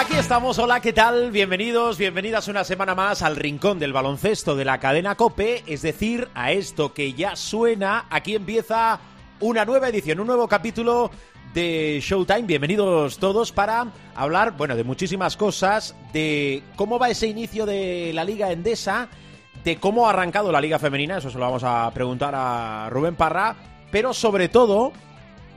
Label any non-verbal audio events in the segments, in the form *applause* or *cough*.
Aquí estamos, hola, ¿qué tal? Bienvenidos, bienvenidas una semana más al rincón del baloncesto de la cadena Cope, es decir, a esto que ya suena, aquí empieza una nueva edición, un nuevo capítulo de Showtime. Bienvenidos todos para hablar, bueno, de muchísimas cosas, de cómo va ese inicio de la Liga Endesa, de cómo ha arrancado la Liga Femenina, eso se lo vamos a preguntar a Rubén Parra, pero sobre todo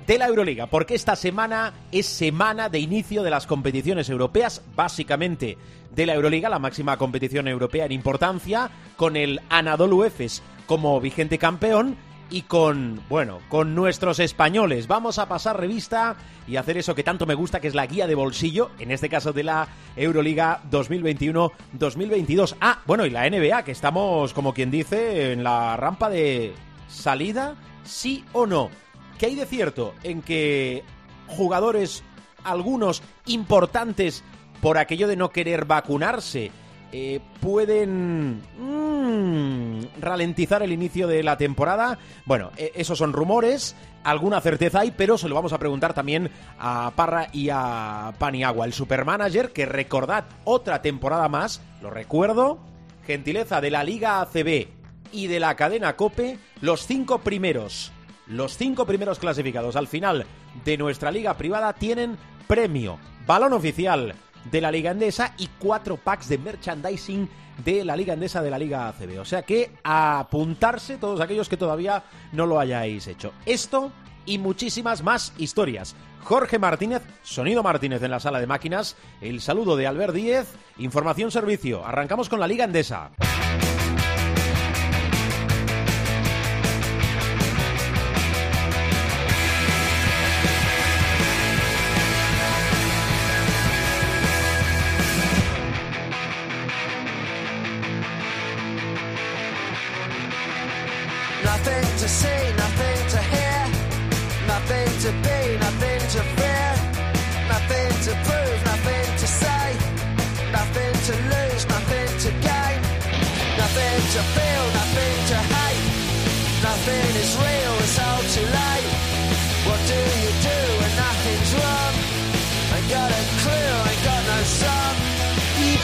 de la Euroliga, porque esta semana es semana de inicio de las competiciones europeas, básicamente de la Euroliga, la máxima competición europea en importancia, con el Anadolu Efes como vigente campeón y con, bueno, con nuestros españoles. Vamos a pasar revista y hacer eso que tanto me gusta, que es la guía de bolsillo, en este caso de la Euroliga 2021-2022. Ah, bueno, y la NBA, que estamos, como quien dice, en la rampa de salida, sí o no. ¿Qué hay de cierto en que jugadores, algunos importantes, por aquello de no querer vacunarse, eh, pueden mm, ralentizar el inicio de la temporada? Bueno, eh, esos son rumores, alguna certeza hay, pero se lo vamos a preguntar también a Parra y a Paniagua, el supermanager, que recordad otra temporada más, lo recuerdo, gentileza de la Liga ACB y de la cadena Cope, los cinco primeros los cinco primeros clasificados al final de nuestra liga privada tienen premio, balón oficial de la Liga Endesa y cuatro packs de merchandising de la Liga Endesa de la Liga ACB. O sea que a apuntarse todos aquellos que todavía no lo hayáis hecho. Esto y muchísimas más historias. Jorge Martínez, Sonido Martínez en la sala de máquinas, el saludo de Albert Díez, información servicio. Arrancamos con la Liga Endesa.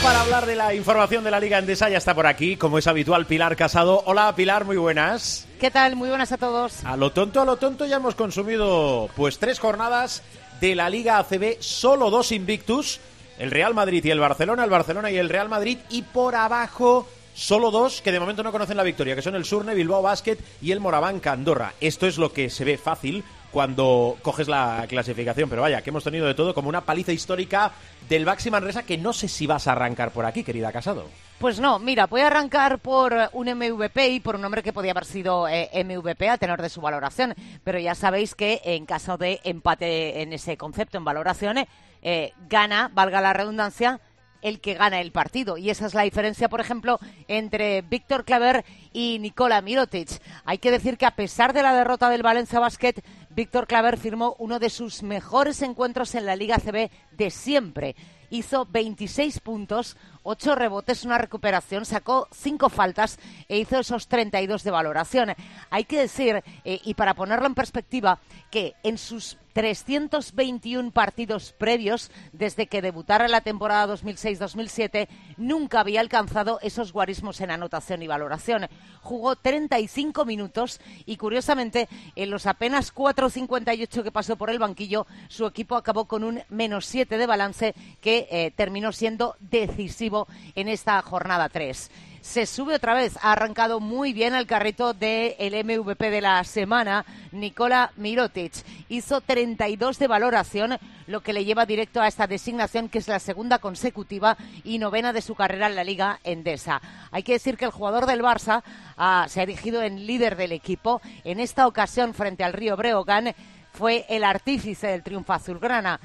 Para hablar de la información de la Liga Endesa ya está por aquí, como es habitual, Pilar Casado. Hola Pilar, muy buenas. ¿Qué tal? Muy buenas a todos. A lo tonto, a lo tonto ya hemos consumido pues tres jornadas de la Liga ACB, solo dos invictus, el Real Madrid y el Barcelona, el Barcelona y el Real Madrid, y por abajo solo dos que de momento no conocen la victoria, que son el Surne, Bilbao Basket y el Moraván Andorra. Esto es lo que se ve fácil cuando coges la clasificación, pero vaya, que hemos tenido de todo como una paliza histórica del Baxi Manresa que no sé si vas a arrancar por aquí, querida Casado. Pues no, mira, voy a arrancar por eh, un MVP y por un nombre que podía haber sido eh, MVP a tenor de su valoración, pero ya sabéis que en caso de empate en ese concepto en valoración, eh, gana, valga la redundancia, el que gana el partido. Y esa es la diferencia, por ejemplo, entre Víctor Claver y Nikola Mirotic. Hay que decir que a pesar de la derrota del Valencia Basket, Víctor Claver firmó uno de sus mejores encuentros en la Liga CB de siempre. Hizo 26 puntos, 8 rebotes, una recuperación, sacó 5 faltas e hizo esos 32 de valoración. Hay que decir, eh, y para ponerlo en perspectiva, que en sus 321 partidos previos, desde que debutara la temporada 2006-2007, nunca había alcanzado esos guarismos en anotación y valoración. Jugó 35 minutos y, curiosamente, en los apenas 4.58 que pasó por el banquillo, su equipo acabó con un menos 7 de balance que eh, terminó siendo decisivo en esta jornada 3 se sube otra vez. Ha arrancado muy bien el carrito del MVP de la semana, Nikola Mirotic. Hizo 32 de valoración, lo que le lleva directo a esta designación, que es la segunda consecutiva y novena de su carrera en la Liga Endesa. Hay que decir que el jugador del Barça ah, se ha erigido en líder del equipo. En esta ocasión, frente al Río Breogán, fue el artífice del triunfo azulgrana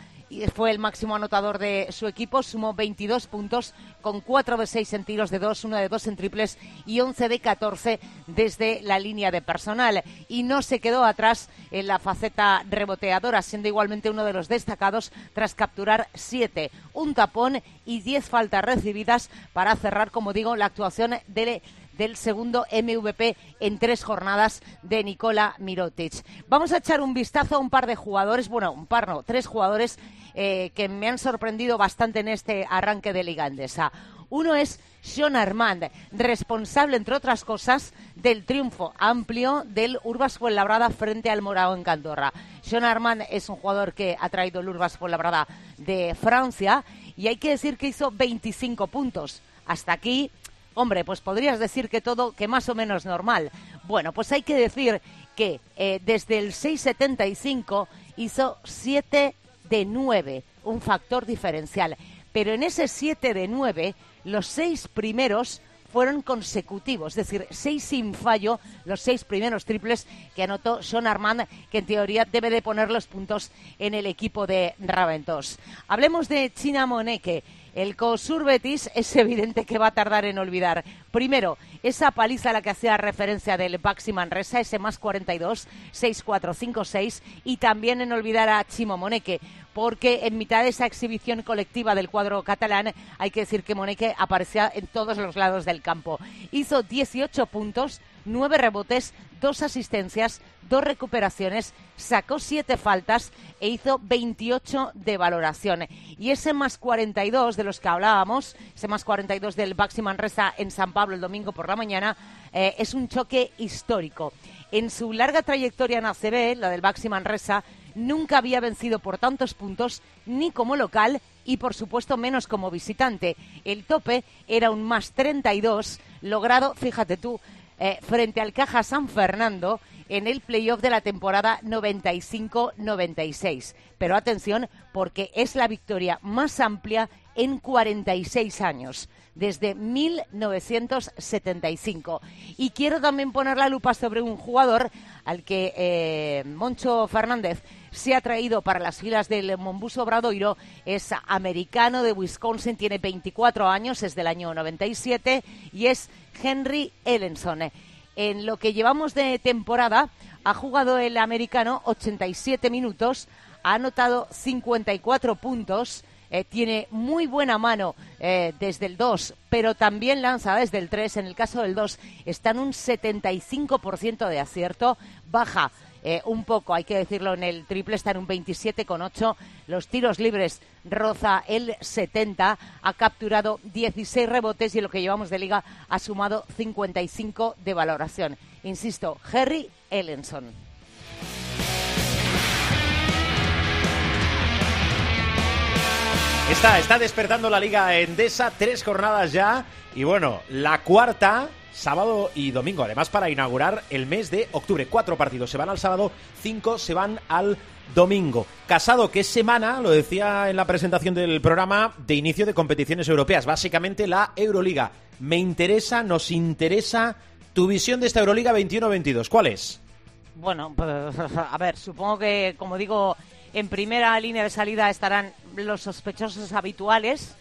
fue el máximo anotador de su equipo, sumó 22 puntos con 4 de 6 en tiros de 2, 1 de 2 en triples y 11 de 14 desde la línea de personal. Y no se quedó atrás en la faceta reboteadora, siendo igualmente uno de los destacados tras capturar 7, un tapón y 10 faltas recibidas para cerrar, como digo, la actuación de del segundo MVP en tres jornadas de Nikola Mirotic. Vamos a echar un vistazo a un par de jugadores, bueno, un par no, tres jugadores eh, que me han sorprendido bastante en este arranque de Liga Endesa. Uno es Sean Armand, responsable, entre otras cosas, del triunfo amplio del Urbas Fuenlabrada frente al Morao en Candorra. Sean Armand es un jugador que ha traído el Urbas Fuenlabrada de Francia y hay que decir que hizo 25 puntos. Hasta aquí Hombre, pues podrías decir que todo, que más o menos normal. Bueno, pues hay que decir que eh, desde el 6.75 hizo 7 de 9, un factor diferencial. Pero en ese 7 de 9, los seis primeros fueron consecutivos, es decir, seis sin fallo, los seis primeros triples que anotó Sean Armand, que en teoría debe de poner los puntos en el equipo de Raventos. Hablemos de China Moneke el COSUR Betis es evidente que va a tardar en olvidar. Primero, esa paliza a la que hacía referencia del Baxi Manresa, ese más 42, 6-4-5-6, y también en olvidar a Chimo Moneque, porque en mitad de esa exhibición colectiva del cuadro catalán, hay que decir que Moneque aparecía en todos los lados del campo. Hizo 18 puntos, 9 rebotes, dos asistencias, dos recuperaciones, sacó siete faltas e hizo 28 de valoración. Y ese más 42 de los que hablábamos, ese más 42 del Baxi Manresa en San Pablo el domingo por la mañana, eh, es un choque histórico. En su larga trayectoria en ACB, la del Baxi Manresa, nunca había vencido por tantos puntos ni como local y por supuesto menos como visitante. El tope era un más 32 logrado, fíjate tú, eh, frente al Caja San Fernando en el playoff de la temporada 95-96. Pero atención, porque es la victoria más amplia en 46 años, desde 1975. Y quiero también poner la lupa sobre un jugador al que eh, Moncho Fernández se ha traído para las filas del Mombuso Obradoiro. Es americano de Wisconsin, tiene 24 años, es del año 97 y es Henry Ellenson. En lo que llevamos de temporada, ha jugado el americano 87 minutos, ha anotado 54 puntos, eh, tiene muy buena mano eh, desde el 2, pero también lanza desde el 3. En el caso del 2 está en un 75% de acierto, baja eh, un poco, hay que decirlo, en el triple está en un 27,8. Los tiros libres roza el 70. Ha capturado 16 rebotes y lo que llevamos de liga ha sumado 55 de valoración. Insisto, Harry Ellenson. Está, está despertando la Liga Endesa, tres jornadas ya. Y bueno, la cuarta sábado y domingo. Además, para inaugurar el mes de octubre. Cuatro partidos se van al sábado, cinco se van al domingo. Casado, que es semana, lo decía en la presentación del programa, de inicio de competiciones europeas. Básicamente la Euroliga. Me interesa, nos interesa tu visión de esta Euroliga 21-22. ¿Cuál es? Bueno, pues, *laughs* a ver, supongo que, como digo, en primera línea de salida estarán los sospechosos habituales.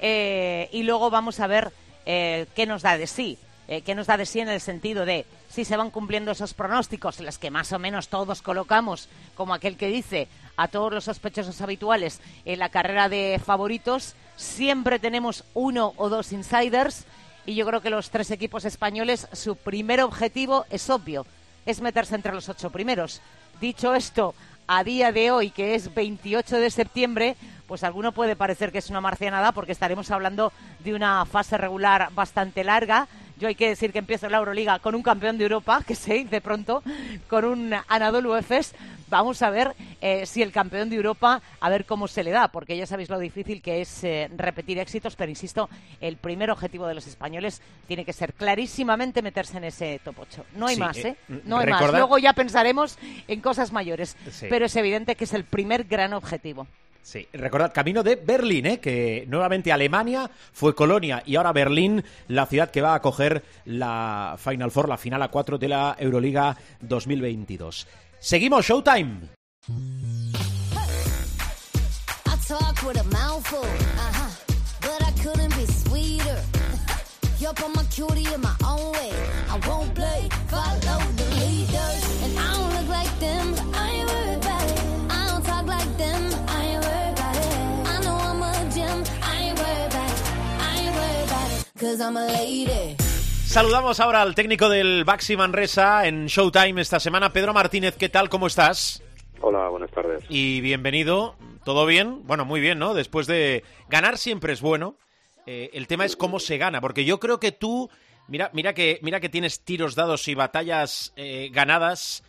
Eh, y luego vamos a ver eh, qué nos da de sí. Eh, que nos da de sí en el sentido de si se van cumpliendo esos pronósticos, los que más o menos todos colocamos, como aquel que dice a todos los sospechosos habituales en la carrera de favoritos, siempre tenemos uno o dos insiders y yo creo que los tres equipos españoles, su primer objetivo es obvio, es meterse entre los ocho primeros. Dicho esto, a día de hoy, que es 28 de septiembre, pues alguno puede parecer que es una marcianada porque estaremos hablando de una fase regular bastante larga yo hay que decir que empiezo la Euroliga con un campeón de Europa, que sé, de pronto, con un Anadolu Efes. Vamos a ver eh, si el campeón de Europa, a ver cómo se le da, porque ya sabéis lo difícil que es eh, repetir éxitos, pero insisto, el primer objetivo de los españoles tiene que ser clarísimamente meterse en ese top 8. No hay más, ¿eh? ¿eh? No hay más. Luego ya pensaremos en cosas mayores, pero es evidente que es el primer gran objetivo. Sí, recordad, camino de Berlín, ¿eh? que nuevamente Alemania fue colonia y ahora Berlín, la ciudad que va a acoger la Final Four, la final a 4 de la Euroliga 2022. Seguimos, Showtime. *laughs* Saludamos ahora al técnico del Baxi Manresa en Showtime esta semana, Pedro Martínez. ¿Qué tal? ¿Cómo estás? Hola, buenas tardes. Y bienvenido. ¿Todo bien? Bueno, muy bien, ¿no? Después de ganar siempre es bueno. Eh, el tema es cómo se gana, porque yo creo que tú, mira, mira que, mira que tienes tiros dados y batallas eh, ganadas,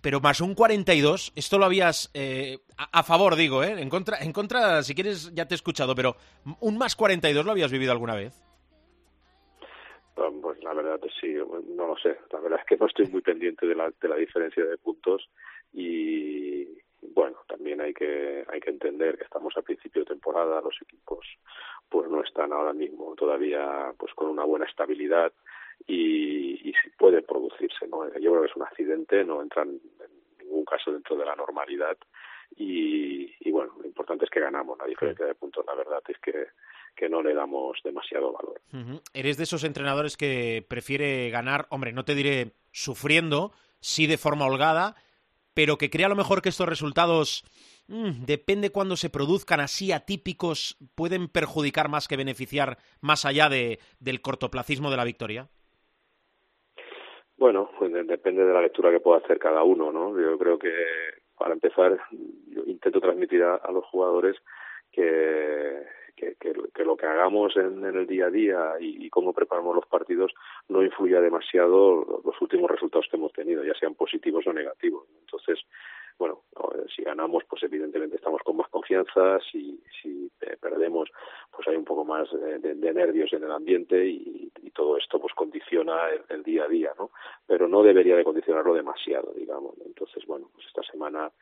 pero más un 42, esto lo habías eh, a, a, favor, digo, ¿eh? En contra, en contra, si quieres, ya te he escuchado, pero un más 42 lo habías vivido alguna vez. Pues la verdad es sí, no lo sé. La verdad es que no estoy muy pendiente de la, de la diferencia de puntos y bueno, también hay que hay que entender que estamos a principio de temporada, los equipos pues no están ahora mismo todavía pues con una buena estabilidad y, y puede producirse, ¿no? Yo creo que es un accidente, no entra en ningún caso dentro de la normalidad y, y bueno, lo importante es que ganamos, la diferencia de puntos, la verdad es que que no le damos demasiado valor. Uh -huh. Eres de esos entrenadores que prefiere ganar, hombre, no te diré sufriendo, sí de forma holgada, pero que crea a lo mejor que estos resultados, mmm, depende cuando se produzcan así atípicos, pueden perjudicar más que beneficiar más allá de, del cortoplacismo de la victoria. Bueno, pues depende de la lectura que pueda hacer cada uno, ¿no? Yo creo que para empezar, yo intento transmitir a, a los jugadores que que, que, que, lo que hagamos en, el día a día y, cómo preparamos los partidos no influya demasiado los últimos resultados que hemos tenido, ya sean positivos o negativos. Entonces, bueno, si ganamos, pues evidentemente estamos con más confianza, si, si perdemos, pues hay un poco más de nervios en el ambiente y, y, todo esto pues condiciona el, el, día a día, ¿no? Pero no debería de condicionarlo demasiado, digamos. Entonces, bueno, pues esta semana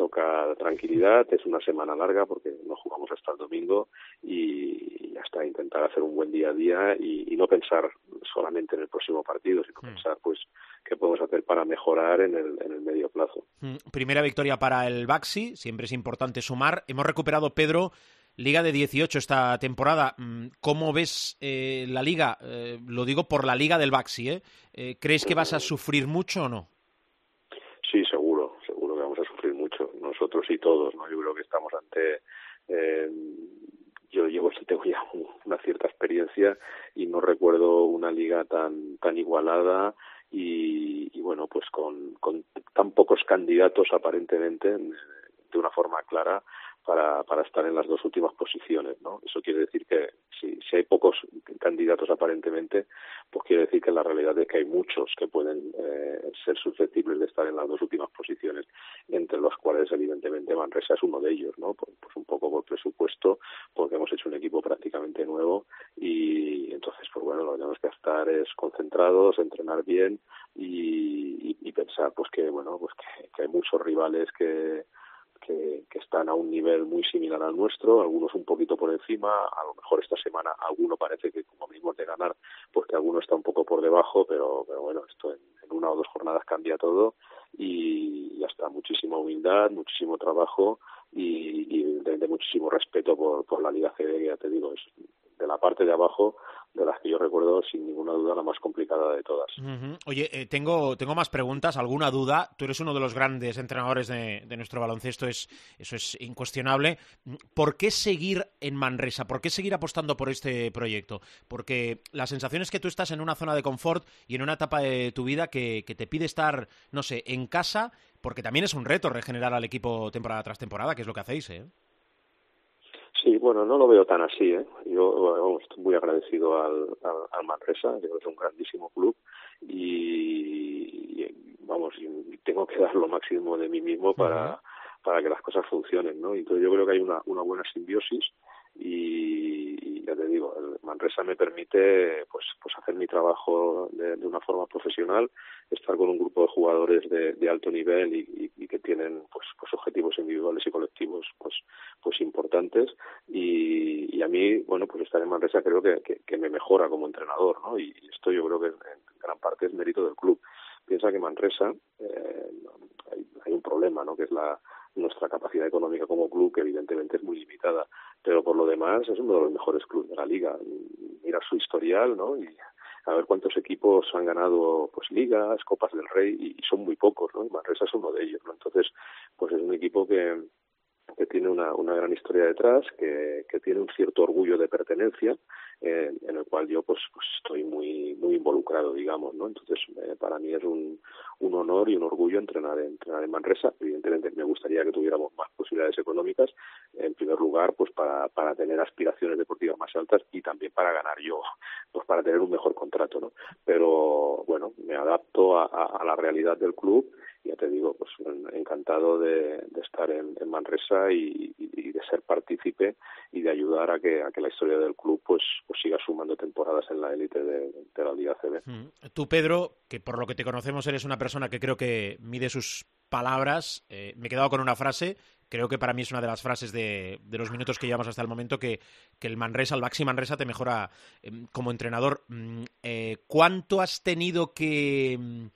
toca tranquilidad, es una semana larga porque no jugamos hasta el domingo y hasta intentar hacer un buen día a día y, y no pensar solamente en el próximo partido, sino mm. pensar pues qué podemos hacer para mejorar en el, en el medio plazo. Primera victoria para el Baxi, siempre es importante sumar. Hemos recuperado, Pedro, Liga de 18 esta temporada. Mm, ¿Cómo ves eh, la liga? Eh, lo digo por la Liga del Baxi. ¿eh? ¿eh? ¿Crees que vas a sufrir mucho o no? Sí, seguro, seguro que vamos a sufrir mucho. Y todos, ¿no? Yo creo que estamos ante... Eh, yo llevo *laughs* tengo ya una cierta experiencia y no recuerdo una liga tan tan igualada y, y bueno pues con, con tan pocos candidatos aparentemente de una forma clara para, para estar en las dos últimas posiciones, ¿no? Eso quiere decir que si, si hay pocos candidatos aparentemente, pues quiere decir que la realidad es que hay muchos que pueden eh, ser susceptibles de estar en las dos últimas posiciones, entre los cuales evidentemente Manresa es uno de ellos, ¿no? Pues, pues un poco por presupuesto, porque hemos hecho un equipo prácticamente nuevo y entonces, pues bueno, lo que tenemos que estar es concentrados, entrenar bien y, pensar, pues que, bueno, pues que hay muchos rivales que que, que, están a un nivel muy similar al nuestro, algunos un poquito por encima, a lo mejor esta semana alguno parece que como mismo de ganar, pues que alguno está un poco por debajo, pero, pero bueno, esto en, una o dos jornadas cambia todo y ya está, muchísima humildad, muchísimo trabajo y, de, muchísimo respeto por, por la Liga CD, ya te digo, es de la parte de abajo de las que yo recuerdo sin ninguna duda la más complicada de todas. Oye, eh, tengo, tengo más preguntas, alguna duda. Tú eres uno de los grandes entrenadores de, de, nuestro baloncesto, es, eso es incuestionable. ¿Por qué seguir en Manresa? ¿Por qué seguir apostando por este proyecto? Porque la sensación es que tú estás en una zona de confort y en una etapa de tu vida que, que te pide estar, no sé, en casa, porque también es un reto regenerar al equipo temporada tras temporada, que es lo que hacéis, ¿eh? Sí, bueno, no lo veo tan así. ¿eh? Yo bueno, estoy muy agradecido al, al, al Manresa, que es un grandísimo club y, y vamos, y tengo que *laughs* dar lo máximo de mí mismo para, uh -huh. para que las cosas funcionen, ¿no? Entonces yo creo que hay una, una buena simbiosis y, ya te digo, el Manresa me permite pues, pues hacer mi trabajo de, una forma profesional, estar con un grupo de jugadores de, de alto nivel y, que tienen pues, pues objetivos individuales y colectivos pues, pues importantes y, y a mí, bueno, pues estar en Manresa creo que, que, que me mejora como entrenador, ¿no? Y esto yo creo que en gran parte es mérito del club. Piensa que Manresa eh, hay, hay un problema, ¿no? Que es la nuestra capacidad económica como club, que evidentemente es muy limitada. Pero por lo demás es uno de los mejores clubes de la liga. Mira su historial, ¿no? Y a ver cuántos equipos han ganado pues ligas, copas del rey y, son muy pocos, ¿no? Y Manresa es uno de ellos, ¿no? Entonces, pues es un equipo que que tiene una, una gran historia detrás, que, que tiene un cierto orgullo de pertenencia, eh, en el cual yo pues, pues estoy muy muy involucrado, digamos, ¿no? Entonces, eh, para mí es un, un honor y un orgullo entrenar, entrenar en Manresa. Evidentemente, me gustaría que tuviéramos más posibilidades económicas, en primer lugar, pues para, para tener aspiraciones deportivas más altas y también para ganar yo, pues para tener un mejor contrato, ¿no? Pero, bueno, me adapto a, a, a la realidad del club ya te digo, pues encantado de, de estar en, en Manresa y, y, de ser partícipe y de ayudar a que, a que la historia del club pues, pues siga sumando temporadas en la élite de, de, la Liga CB. Mm. Tú, Pedro, que por lo que te conocemos eres una persona que creo que mide sus palabras, eh, me he quedado con una frase creo que para mí es una de las frases de, de los minutos que llevamos hasta el momento que, que el Manresa, el Baxi Manresa te mejora eh, como entrenador. Mm, eh, ¿Cuánto has tenido que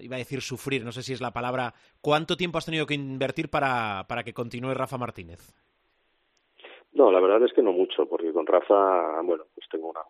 iba a decir sufrir, no sé si es la palabra, ¿cuánto tiempo has tenido que invertir para, para que continúe Rafa Martínez? No, la verdad es que no mucho, porque con Rafa, bueno, pues tengo una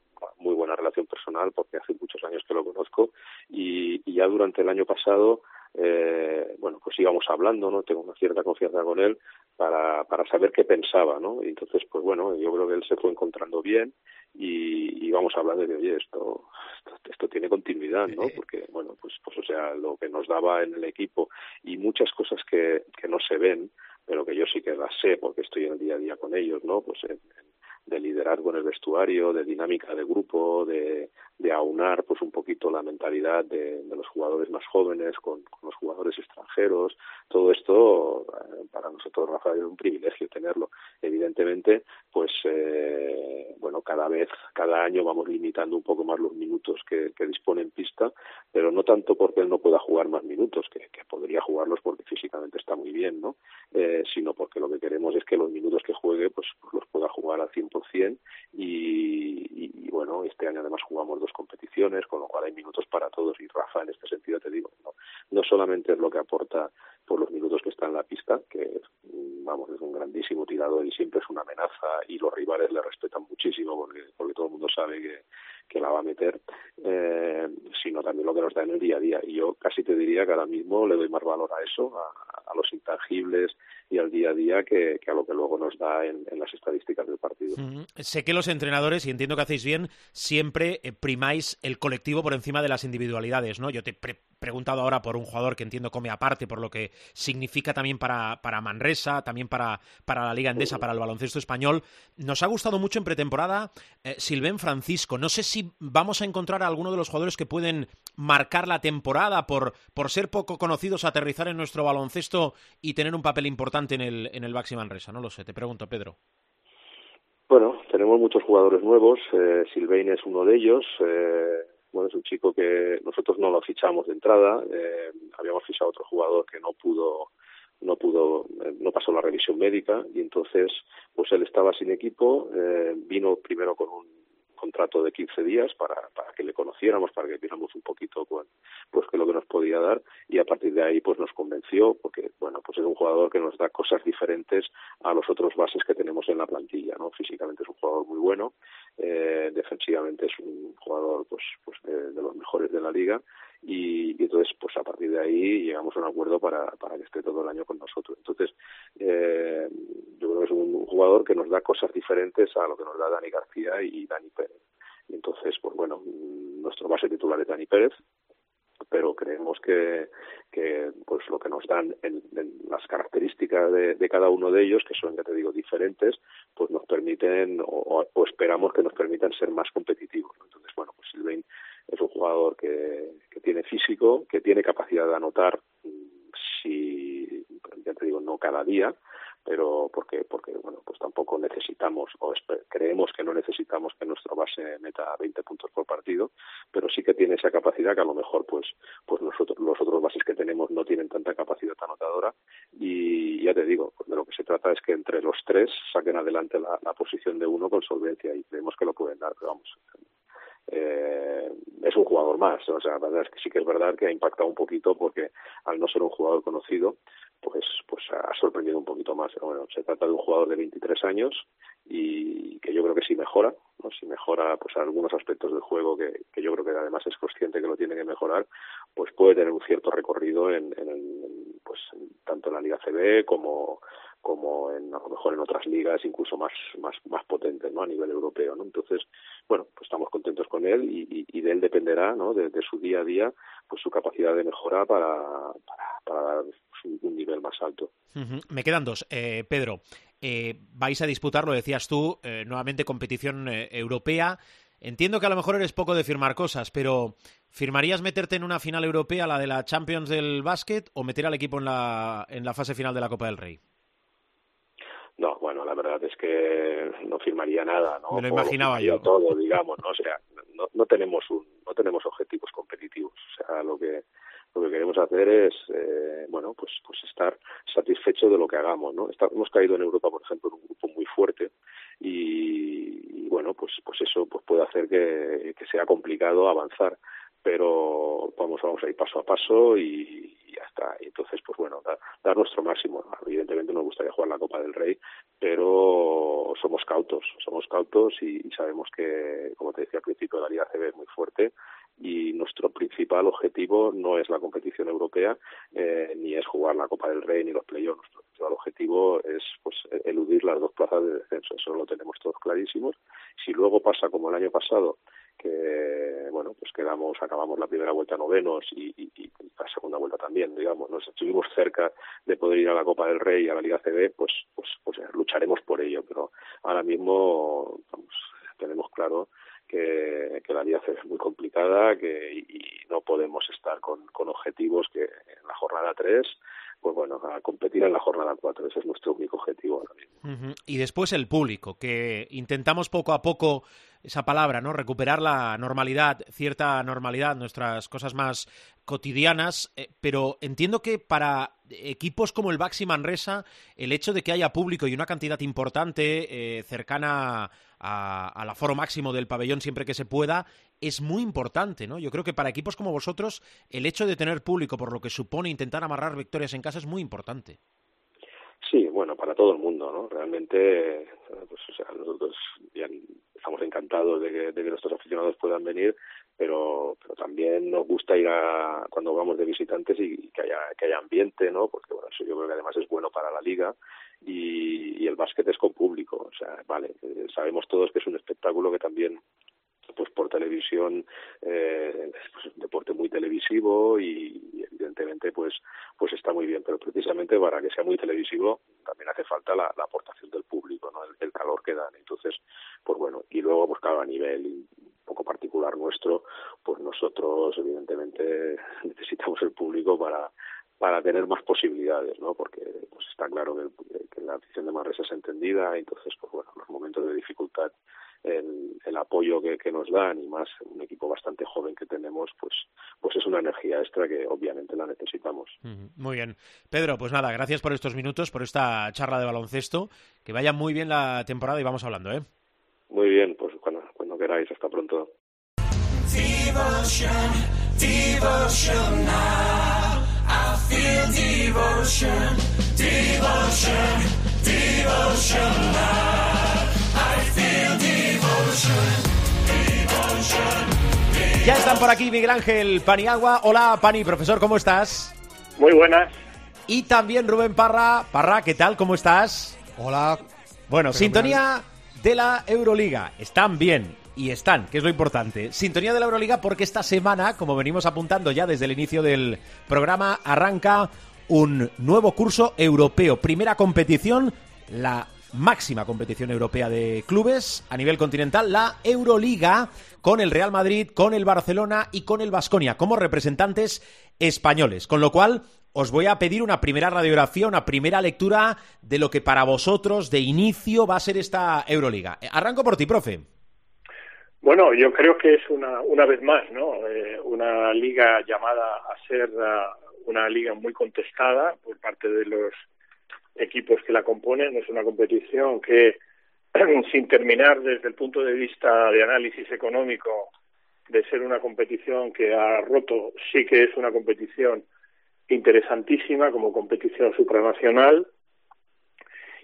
muy buena relación personal porque hace muchos años que lo conozco y, y ya durante el año pasado eh, bueno, pues íbamos hablando, ¿no? Tengo una cierta confianza con él para, para saber qué pensaba, ¿no? Y entonces, pues bueno, yo creo que él se fue encontrando bien y íbamos hablando de, oye, esto, esto, esto, tiene continuidad, ¿no? Porque, bueno, pues, pues o sea, lo que nos daba en el equipo y muchas cosas que, que no se ven, pero que yo sí que las sé porque estoy en el día a día con ellos, ¿no? Pues en, en de liderazgo en el vestuario, de dinámica de grupo, de, de aunar pues un poquito la mentalidad de, los jugadores más jóvenes con, los jugadores extranjeros. Todo esto eh, para nosotros, Rafa, es un privilegio tenerlo. Evidentemente, pues eh, bueno, cada vez, cada año vamos limitando un poco más los minutos que, dispone en pista, pero no tanto porque él no pueda jugar más minutos, que, podría jugarlos porque físicamente está muy bien, ¿no? Eh, sino porque lo que queremos es que los minutos que juegue, pues los pueda jugar al 100% y, y, y bueno, este año además jugamos dos competiciones, con lo cual hay minutos para todos y Rafa en este sentido te digo, no, no solamente es lo que aporta por los minutos que está en la pista, que vamos, es un grandísimo tirador y siempre es una amenaza y los rivales le respetan muchísimo porque, porque todo el mundo sabe que, que la va a meter, eh, sino también lo que nos da en el día a día. Y yo casi te diría que ahora mismo le doy más valor a eso, a, los intangibles y al día a día que, a lo que luego nos da en, las estadísticas del partido. Mm, sé que los entrenadores, y entiendo que hacéis bien, siempre eh, primáis el colectivo por encima de las individualidades, ¿no? Yo te pre preguntado ahora por un jugador que entiendo come aparte, por lo que significa también para, para Manresa, también para, para la Liga Endesa, para el baloncesto español. Nos ha gustado mucho en pretemporada eh, Silvén Francisco. No sé si vamos a encontrar a alguno de los jugadores que pueden marcar la temporada por, por ser poco conocidos, aterrizar en nuestro baloncesto y tener un papel importante en el, en el Baxi Manresa. No lo sé, te pregunto, Pedro. Bueno, tenemos muchos jugadores nuevos. Eh, Silvain es uno de ellos. Eh, bueno, es un chico que nosotros no lo fichamos de entrada, eh, habíamos fichado otro jugador que no pudo no pudo, eh, no pasó la revisión médica y entonces pues él estaba sin equipo, eh, vino primero con un contrato de 15 días para, para que le conociéramos, para que viéramos un poquito con, pues qué es lo que nos podía dar y a partir de ahí pues nos convenció porque bueno pues es un jugador que nos da cosas diferentes a los otros bases que tenemos en la plantilla, ¿no? Físicamente es un jugador muy bueno, eh, defensivamente es un jugador pues pues de los mejores de la liga y, y, entonces pues a partir de ahí llegamos a un acuerdo para, para que esté todo el año con nosotros. Entonces eh, yo creo que es un jugador que nos da cosas diferentes a lo que nos da Dani García y Dani Pérez. Y entonces pues bueno, nuestro base titular es Dani Pérez, pero creemos que, que pues lo que nos dan en, en las características de, de, cada uno de ellos, que son, ya te digo, diferentes, pues nos permiten o, o esperamos que nos permitan ser más competitivos. Entonces, bueno, pues Silvain es un jugador que, que tiene físico, que tiene capacidad de anotar, si, ya te digo, no cada día, pero porque porque bueno pues tampoco necesitamos o creemos que no necesitamos que nuestro base meta 20 puntos por partido pero sí que tiene esa capacidad que a lo mejor pues pues nosotros los otros bases que tenemos no tienen tanta capacidad anotadora. Y ya te digo de lo que se trata es que entre los tres saquen adelante la, la posición de uno con solvencia y creemos que lo pueden dar pero vamos eh, es un jugador más. O sea, la verdad es que sí que es verdad que ha impactado un poquito porque al no ser un jugador conocido, pues, pues ha sorprendido un poquito más. Bueno, se trata de un jugador de 23 años y que yo creo que sí mejora, ¿no? si mejora pues algunos aspectos del juego que, que yo creo que además es consciente que lo tiene que mejorar, pues puede tener un cierto recorrido en, en, el, pues tanto en la Liga CB como como en a lo mejor en otras ligas incluso más más más potentes no a nivel europeo no entonces bueno pues estamos contentos con él y, y, de él dependerá no de, su día a día pues su capacidad de mejora para para, para un nivel más alto. Me quedan dos. Eh, Pedro eh, vais a disputar lo decías tú eh, nuevamente competición eh, europea. Entiendo que a lo mejor eres poco de firmar cosas, pero ¿firmarías meterte en una final europea, la de la Champions del básquet, o meter al equipo en la, en la fase final de la Copa del Rey? No, bueno, la verdad es que no firmaría nada, ¿no? Me lo imaginaba yo. Todo, digamos, ¿no? O sea, no, no tenemos un, no tenemos objetivos competitivos. O sea, lo que lo que queremos hacer es, eh, bueno, pues, pues estar satisfecho de lo que hagamos, ¿no? Está, hemos caído en Europa, por ejemplo, en un grupo muy fuerte y, y bueno, pues, pues eso pues puede hacer que, que sea complicado avanzar pero vamos vamos a ir paso a paso y, ya está. Y entonces, pues bueno, dar, dar nuestro máximo. Evidentemente nos gustaría jugar la Copa del Rey, pero somos cautos, somos cautos y, y sabemos que, como te decía al principio, la Liga CB es muy fuerte y nuestro principal objetivo no es la competición europea eh, ni es jugar la Copa del Rey ni los playoffs. Nuestro principal objetivo es pues eludir las dos plazas de descenso. Eso lo tenemos todos clarísimos. Si luego pasa como el año pasado que bueno pues quedamos acabamos la primera vuelta novenos y, la segunda vuelta también digamos nos estuvimos cerca de poder ir a la Copa del Rey y a la Liga CB pues pues pues lucharemos por ello pero ahora mismo tenemos claro que, que la Liga CB es muy complicada que y, y no podemos estar con, con objetivos que en la jornada 3 pues bueno, a competir en la jornada 4. Ese es nuestro único objetivo ahora mismo. Y después el público, que intentamos poco a poco esa palabra, ¿no? Recuperar la normalidad, cierta normalidad, nuestras cosas más cotidianas, eh, pero entiendo que para equipos como el Baxi Manresa, el hecho de que haya público y una cantidad importante eh, cercana al aforo máximo del pabellón siempre que se pueda, es muy importante, ¿no? Yo creo que para equipos como vosotros, el hecho de tener público, por lo que supone intentar amarrar victorias en casa, es muy importante. Sí, bueno, para todo el mundo, ¿no? Realmente, pues, o sea, nosotros estamos encantados de que, de que nuestros aficionados puedan venir, pero, pero también nos gusta ir a, cuando vamos de visitantes y, y que haya, que haya ambiente, ¿no? Porque, bueno, eso yo creo que además es bueno para la liga y, y el básquet es con público, o sea, vale, eh, sabemos todos que es un espectáculo que también pues por televisión eh, pues es un deporte muy televisivo y, evidentemente pues pues está muy bien pero precisamente para que sea muy televisivo también hace falta la, aportación del público no el, calor que dan entonces pues bueno y luego pues claro a nivel un poco particular nuestro pues nosotros evidentemente *laughs* necesitamos el público para para tener más posibilidades, ¿no? Porque pues está claro que, que la afición de Manresa es entendida, entonces pues bueno, los momentos de dificultad el, el apoyo que, que, nos dan y más un equipo bastante joven que tenemos, pues, pues es una energía extra que obviamente la necesitamos. Muy bien. Pedro, pues nada, gracias por estos minutos, por esta charla de baloncesto. Que vaya muy bien la temporada y vamos hablando, ¿eh? Muy bien, pues cuando, cuando queráis, hasta pronto. Devotion, devotion now. I feel devotion, devotion, devotion now. Ya están por aquí Miguel Ángel Paniagua. Hola, Pani, profesor, ¿cómo estás? Muy buenas. Y también Rubén Parra. Parra, ¿qué tal? ¿Cómo estás? Hola. Bueno, sintonía de la Euroliga. Están bien y están, que es lo importante. Sintonía de la Euroliga porque esta semana, como venimos apuntando ya desde el inicio del programa, arranca un nuevo curso europeo. Primera competición, la máxima competición europea de clubes a nivel continental, la Euroliga, con el Real Madrid, con el Barcelona y con el Vasconia como representantes españoles. Con lo cual, os voy a pedir una primera radiografía, una primera lectura de lo que para vosotros de inicio va a ser esta Euroliga. Arranco por ti, profe. Bueno, yo creo que es una, una vez más, ¿no? Eh, una liga llamada a ser uh, una liga muy contestada por parte de los equipos que la componen. Es una competición que, *clears throat* sin terminar desde el punto de vista de análisis económico, de ser una competición que ha roto, sí que es una competición interesantísima como competición supranacional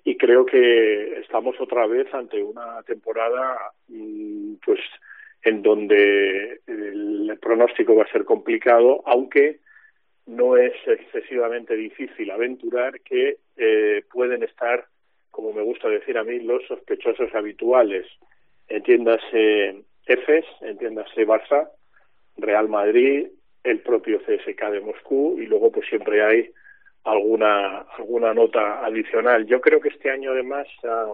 y creo que estamos otra vez ante una temporada mm, pues en donde el pronóstico va a ser complicado, aunque no es excesivamente difícil aventurar que eh, pueden estar, como me gusta decir a mí, los sospechosos habituales. Entiéndase EFES, entiéndase Barça, Real Madrid, el propio CSK de Moscú y luego pues siempre hay alguna alguna nota adicional. Yo creo que este año además ah,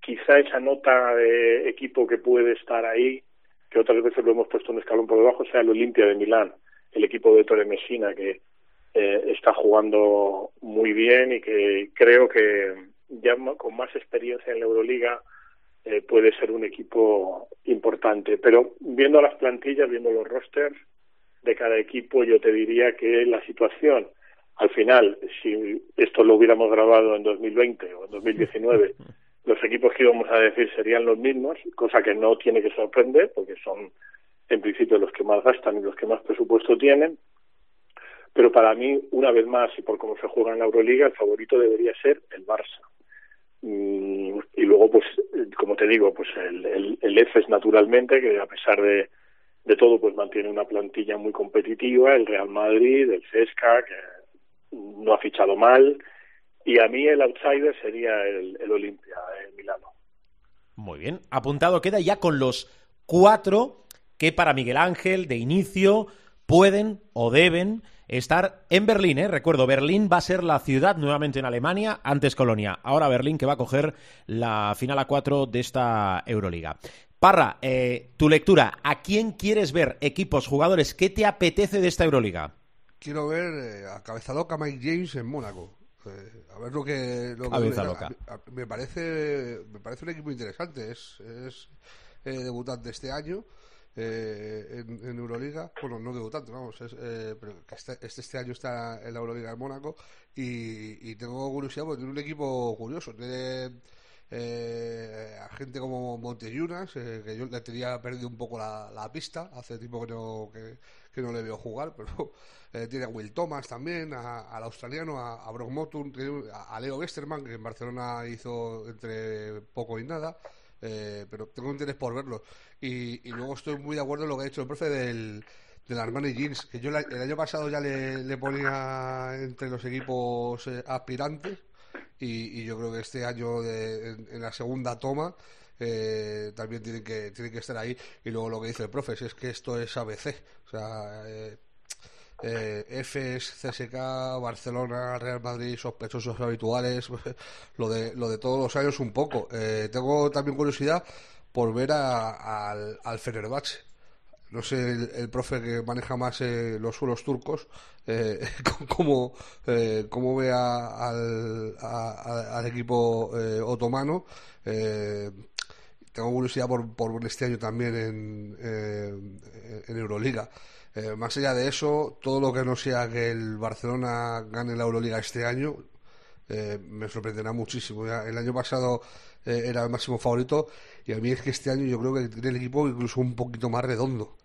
quizá esa nota de equipo que puede estar ahí, que otras veces lo hemos puesto un escalón por debajo, sea el Olimpia de Milán, el equipo de Torre Messina que eh, está jugando muy bien y que creo que ya con más experiencia en la Euroliga eh, puede ser un equipo importante. Pero viendo las plantillas, viendo los rosters de cada equipo, yo te diría que la situación, al final, si esto lo hubiéramos grabado en 2020 o en 2019, *laughs* los equipos que íbamos a decir serían los mismos, cosa que no tiene que sorprender, porque son en principio los que más gastan y los que más presupuesto tienen. Pero para mí, una vez más, y por cómo se juega en la Euroliga, el favorito debería ser el Barça. Mm, y luego, pues, como te digo, pues el, el, el EFES naturalmente, que a pesar de, de todo, pues mantiene una plantilla muy competitiva, el Real Madrid, el Cesca, que no ha fichado mal, y a mí el outsider sería el, el Olimpia, el Milano. Muy bien, apuntado queda ya con los cuatro que para Miguel Ángel, de inicio, pueden o deben estar en Berlín. ¿eh? Recuerdo, Berlín va a ser la ciudad nuevamente en Alemania, antes Colonia. Ahora Berlín que va a coger la final a cuatro de esta Euroliga. Parra, eh, tu lectura, ¿a quién quieres ver? Equipos, jugadores, ¿qué te apetece de esta Euroliga? Quiero ver eh, a Cabeza Loca Mike James en Mónaco. Eh, a ver lo que, lo que Cabeza a- loca. a- me parece me parece un equipo interesante es, es eh, debutante este año eh, en, en Euroliga. Bueno no debutante vamos es, eh, pero que este, este este año está en la Euroliga de Mónaco y, y tengo curiosidad porque tiene un equipo curioso. Tiene eh, a gente como Monteyunas eh, que yo le tenía perdido un poco la, la pista. Hace tiempo que no que, que no le veo jugar pero eh, tiene a Will Thomas también a- al australiano a, a Brock Motum a, a Leo Westerman que en Barcelona hizo entre poco y nada eh, pero tengo interés por verlo. Y, y luego estoy muy de acuerdo en lo que ha dicho el profe del del Armani Jeans, que yo la- el año pasado ya le, ponía entre los equipos eh, aspirantes y, y yo creo que este año de- en, en la segunda toma eh, también tienen que tienen que estar ahí. Y luego lo que dice el profe es que esto es ABC o sea eh, eh, EFES, CSK, Barcelona, Real Madrid, sospechosos habituales, *laughs* lo de, lo de todos los años un poco. Eh, tengo también curiosidad por ver a- al, al Fenerbahce. No sé, el, profe que maneja más eh, los suelos turcos, eh, *laughs* cómo, eh, cómo ve a- al, al equipo eh, otomano. Eh, tengo curiosidad por, por este año también en, en Euroliga. Eh, más allá de eso, todo lo que no sea que el Barcelona gane la Euroliga este año, eh, me sorprenderá muchísimo. Ya el año pasado eh, era el máximo favorito y a mí es que este año yo creo que tiene el equipo incluso un poquito más redondo.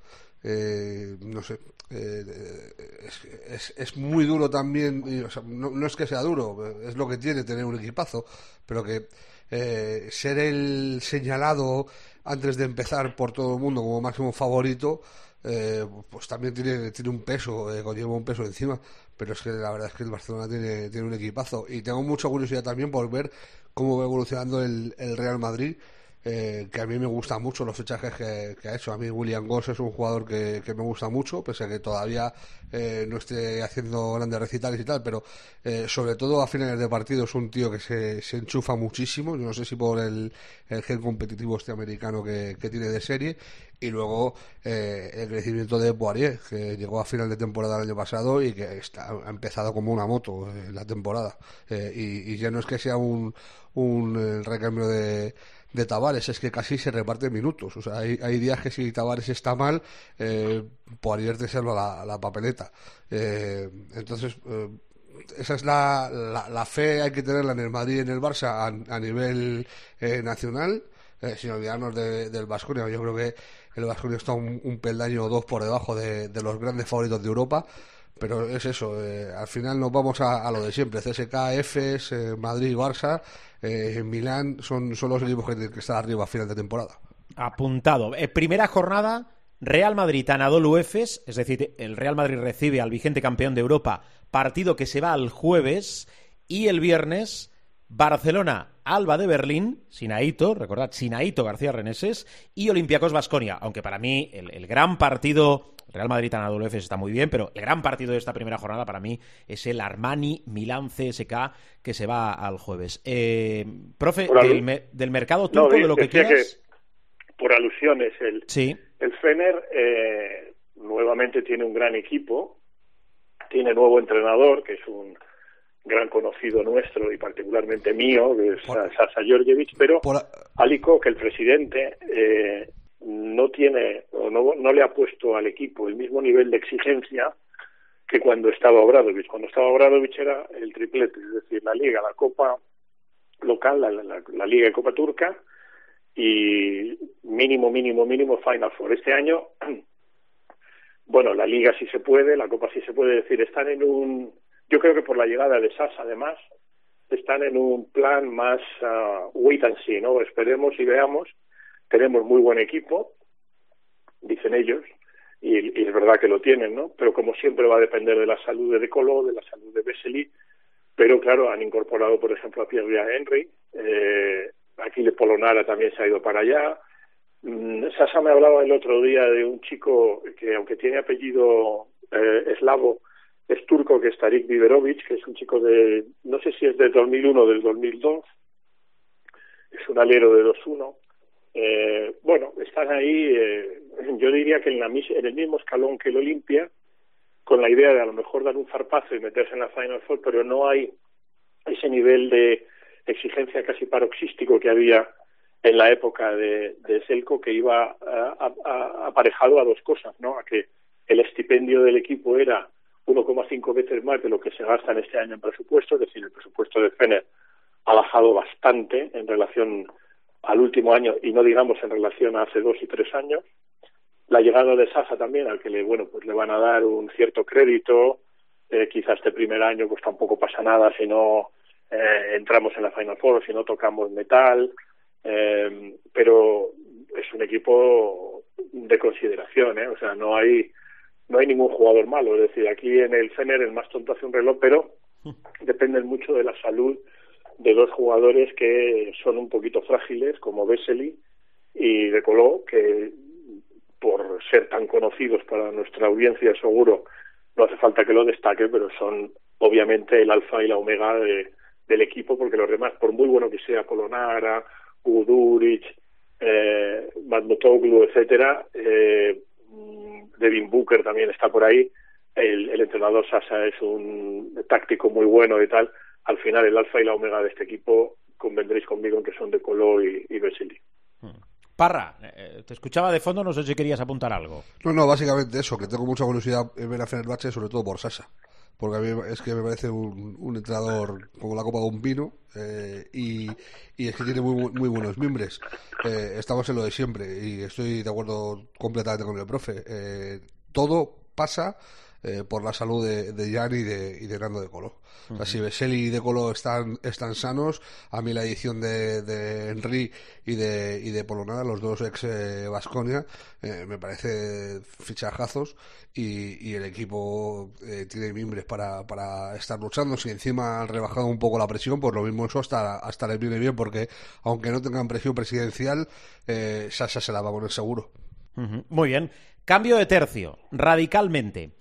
Eh, no sé, es, es- es muy duro también, y, o sea, no, no es que sea duro, es lo que tiene tener un equipazo, pero que ser el señalado antes de empezar por todo el mundo como máximo favorito, eh, pues también tiene, tiene un peso, eh, conlleva un peso encima, pero es que la verdad es que el Barcelona tiene, tiene un equipazo. Y tengo mucha curiosidad también por ver cómo va evolucionando el, el Real Madrid eh, que a mí me gustan mucho los fichajes que, ha hecho. A mí William Goss es un jugador que, me gusta mucho, pese a que todavía eh, no esté haciendo grandes recitales y tal, pero eh, sobre todo a finales de partido es un tío que se, se enchufa muchísimo. Yo no sé si por el, gen competitivo este americano que, tiene de serie. Y luego eh, el crecimiento de Poirier, que llegó a final de temporada el año pasado y que está, ha empezado como una moto eh, la temporada. Eh, y, y ya no es que sea un, un recambio de, de Tavares, es que casi se reparte minutos. O sea, hay, días que si Tavares está mal, eh, te salva la, la papeleta. Eh, entonces, eh, esa es la, la, la fe, hay que tenerla en el Madrid y en el Barça a, a nivel eh, nacional. eh, sin olvidarnos de- del Vasconia. Yo creo que el Vasconia está un, un peldaño o dos por debajo de, de los grandes favoritos de Europa. Pero es eso, eh, al final nos vamos a, a lo de siempre. CSK, EFES, eh, Madrid, Barça, eh, Milán son, son los equipos que que estar arriba a final de temporada. Apuntado. Eh, primera jornada, Real Madrid, Anadolu Efes, es decir, el Real Madrid recibe al vigente campeón de Europa, partido que se va al jueves, y el viernes, Barcelona, Alba de Berlín, Sinaito, recordad, Sinaito García Reneses, y Olympiacos Basconia, aunque para mí el, el gran partido, Real Madrid, Anadolu está muy bien, pero el gran partido de esta primera jornada para mí es el Armani Milán CSK, que se va al jueves. Eh, profe, del, me- del mercado No, turco, de lo que quieras. por alusiones, el, Sí. el Fener eh, nuevamente tiene un gran equipo, tiene nuevo entrenador, que es un gran conocido nuestro y particularmente mío, que es Por- Sasa Georgievich, pero Por Alico, que el presidente eh, no tiene o no, no le ha puesto al equipo el mismo nivel de exigencia que cuando estaba Obradovich. Cuando estaba Obradovich era el triplete, es decir, la Liga, la Copa local, la, la- la Liga y Copa Turca y mínimo, mínimo, mínimo Final Four. Este año, *clears throat* bueno, la Liga sí se puede, la Copa sí se puede decir, están en un, yo creo que por la llegada de SAS además, están en un plan más ah, wait and see, ¿no? Esperemos y veamos. Tenemos muy buen equipo, dicen ellos, y, es verdad que lo tienen, ¿no? Pero como siempre va a depender de la salud de De Colo, de la salud de Vesely, pero claro, han incorporado, por ejemplo, a Pierre Henry, eh, Aquile Polonara también se ha ido para allá. Mm, Sasa me hablaba el otro día de un chico que, aunque tiene apellido eh, eslavo, es turco, que es Tarik Biberovic, que es un chico de, no sé si es del 2001 o del 2002, es un alero de 2-1. Eh, bueno, están ahí, eh, yo diría que en, la, en el mismo escalón que el Olimpia, con la idea de a lo mejor dar un zarpazo y meterse en la Final Four, pero no hay ese nivel de exigencia casi paroxístico que había en la época de, de Selco, que iba a- a- aparejado a dos cosas, ¿no? A que el estipendio del equipo era 1,5 veces más de lo que se gasta en este año en presupuesto, es decir, el presupuesto de Fener ha bajado bastante en relación al último año y no digamos en relación a hace dos y tres años. La llegada de Sasa también, al que le, bueno, pues le van a dar un cierto crédito, eh, quizás este primer año pues tampoco pasa nada si no eh, entramos en la Final Four, si no tocamos metal, eh, pero es un equipo de consideración, ¿eh? o sea, no hay no hay ningún jugador malo, es decir, aquí en el Fener el más tonto hace un reloj, pero *laughs* dependen mucho de la salud de dos jugadores que son un poquito frágiles, como Vesely y De Coló, que por ser tan conocidos para nuestra audiencia seguro no hace falta que lo destaque, pero son obviamente el alfa y la omega de- del equipo, porque los demás, por muy bueno que sea Polonara, Uduric, eh, Magmutoglu, etcétera, eh, Devin Booker también está por ahí, el, el entrenador Sasa es un táctico muy bueno y tal, al final el alfa y la omega de este equipo convendréis conmigo en que son de Coló y, y Vesely. Parra, eh, te escuchaba de fondo, no sé si querías apuntar algo. No, no, básicamente eso, que tengo mucha curiosidad en ver a Fenerbahce, sobre todo por Sasa. Porque a mí es que me parece un, un entrenador como la copa de un vino eh, y, y es que tiene muy, muy buenos miembros. Eh, estamos en lo de siempre y estoy de acuerdo completamente con el profe. Eh, todo pasa eh, por la salud de, de Jan y de, y de Nando de Colo. O sea, si Veseli y de Colo están, están sanos, a mí la edición de, de Henry y de, y de Polonara, los dos ex eh, Vasconia, eh, me parece fichajazos y, y el equipo eh, tiene mimbres para, para estar luchando. Si encima han rebajado un poco la presión, pues lo mismo eso hasta, hasta les viene bien, porque aunque no tengan presión presidencial, eh, Sasa se la va a poner seguro. Muy bien. Cambio de tercio, radicalmente.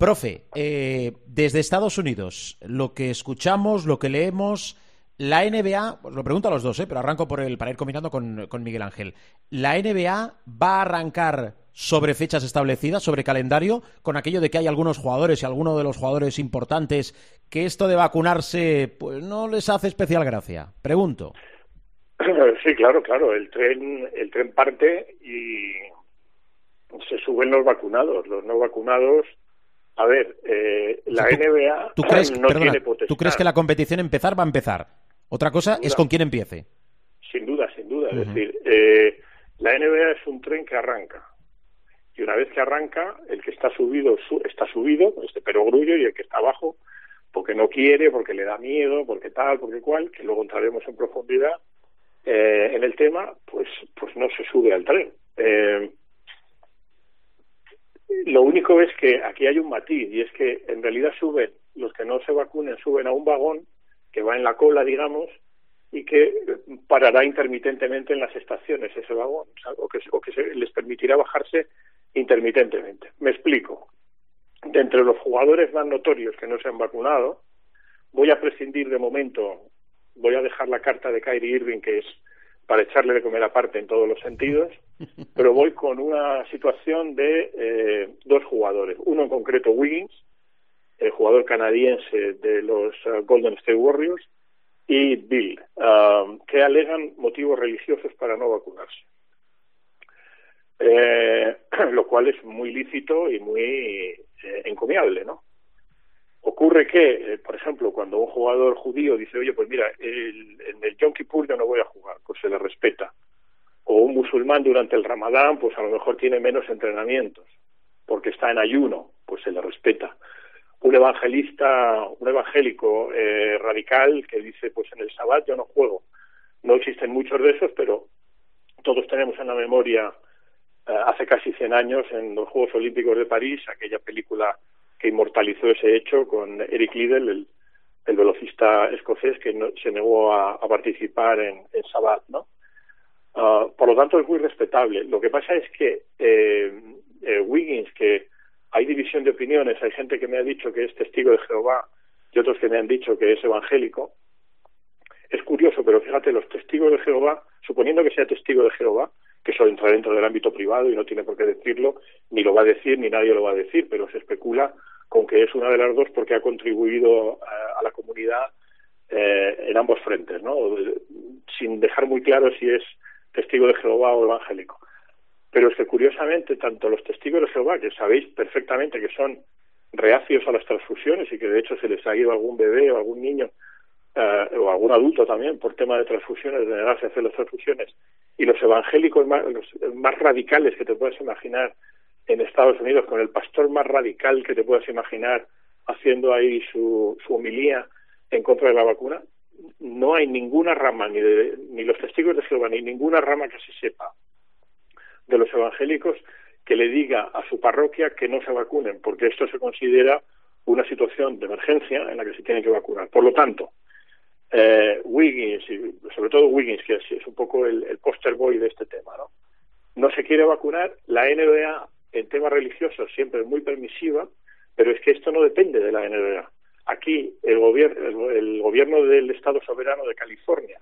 Profe, eh, desde Estados Unidos, lo que escuchamos, lo que leemos, la NBA, os lo pregunto a los dos, eh, pero arranco por el, para ir combinando con, con Miguel Ángel. ¿La NBA va a arrancar sobre fechas establecidas, sobre calendario, con aquello de que hay algunos jugadores y algunos de los jugadores importantes que esto de vacunarse pues no les hace especial gracia? Pregunto. *laughs* Sí, claro, claro. El tren, el tren parte y se suben los vacunados. Los no vacunados. A ver, eh, la O sea, tú- NBA ¿Tú crees, no perdona, tiene potestad. ¿Tú crees que la competición empezar va a empezar? Otra cosa es con quién empiece. Sin duda, sin duda. Es decir, eh, la NBA es un tren que arranca. Y una vez que arranca, el que está subido su- está subido, este perogrullo, y el que está abajo, porque no quiere, porque le da miedo, porque tal, porque cual, que luego entraremos en profundidad eh, en el tema, pues, pues no se sube al tren. Eh, lo único es que aquí hay un matiz y es que en realidad suben, los que no se vacunen suben a un vagón que va en la cola, digamos, y que parará intermitentemente en las estaciones ese vagón, o que, o que se les permitirá bajarse intermitentemente. Me explico. De entre los jugadores más notorios que no se han vacunado, voy a prescindir de momento, voy a dejar la carta de Kyrie Irving, que es para echarle de comer aparte en todos los sentidos, *laughs* pero voy con una situación de eh, dos jugadores. Uno en concreto, Wiggins, el jugador canadiense de los eh, Golden State Warriors, y Bill, um, que alegan motivos religiosos para no vacunarse. Eh, *clears throat* lo cual es muy lícito y muy eh, encomiable, ¿no? Ocurre que, eh, por ejemplo, cuando un jugador judío dice, oye, pues mira, el, en el Yom Kippur yo no voy a jugar, pues se le respeta. O un musulmán durante el Ramadán, pues a lo mejor tiene menos entrenamientos, porque está en ayuno, pues se le respeta. Un evangelista, un evangélico eh, radical que dice, pues en el Sabbat yo no juego. No existen muchos de esos, pero todos tenemos en la memoria eh, hace casi 100 años en los Juegos Olímpicos de París, aquella película que inmortalizó ese hecho con Eric Liddell, el, el velocista escocés que no- se negó a, participar en, en Sabbat, ¿no? Ah, por lo tanto, es muy respetable. Lo que pasa es que eh, eh, Wiggins, que hay división de opiniones, hay gente que me ha dicho que es testigo de Jehová y otros que me han dicho que es evangélico. Es curioso, pero fíjate, los testigos de Jehová, suponiendo que sea testigo de Jehová, que eso entra dentro del ámbito privado y no tiene por qué decirlo, ni lo va a decir, ni nadie lo va a decir, pero se especula con que es una de las dos porque ha contribuido a, la comunidad eh, en ambos frentes, ¿no? Sin dejar muy claro si es testigo de Jehová o evangélico. Pero es que curiosamente, tanto los testigos de Jehová, que sabéis perfectamente que son reacios a las transfusiones y que de hecho se les ha ido algún bebé o algún niño eh, o algún adulto también por tema de transfusiones, de negarse a hacer las transfusiones, y los evangélicos más, los más radicales que te puedas imaginar en Estados Unidos, con el pastor más radical que te puedas imaginar haciendo ahí su, su homilía en contra de la vacuna, no hay ninguna rama, ni, de, ni los testigos de Jehová, ni ninguna rama que se sepa de los evangélicos que le diga a su parroquia que no se vacunen, porque esto se considera una situación de emergencia en la que se tienen que vacunar. Por lo tanto, eh, Wiggins, y sobre todo Wiggins, que es, es un poco el, el poster boy de este tema, ¿no? No se quiere vacunar, la NBA en temas religiosos siempre muy permisiva, pero es que esto no depende de la NBA. Aquí el, gobierno, el gobierno del Estado soberano de California,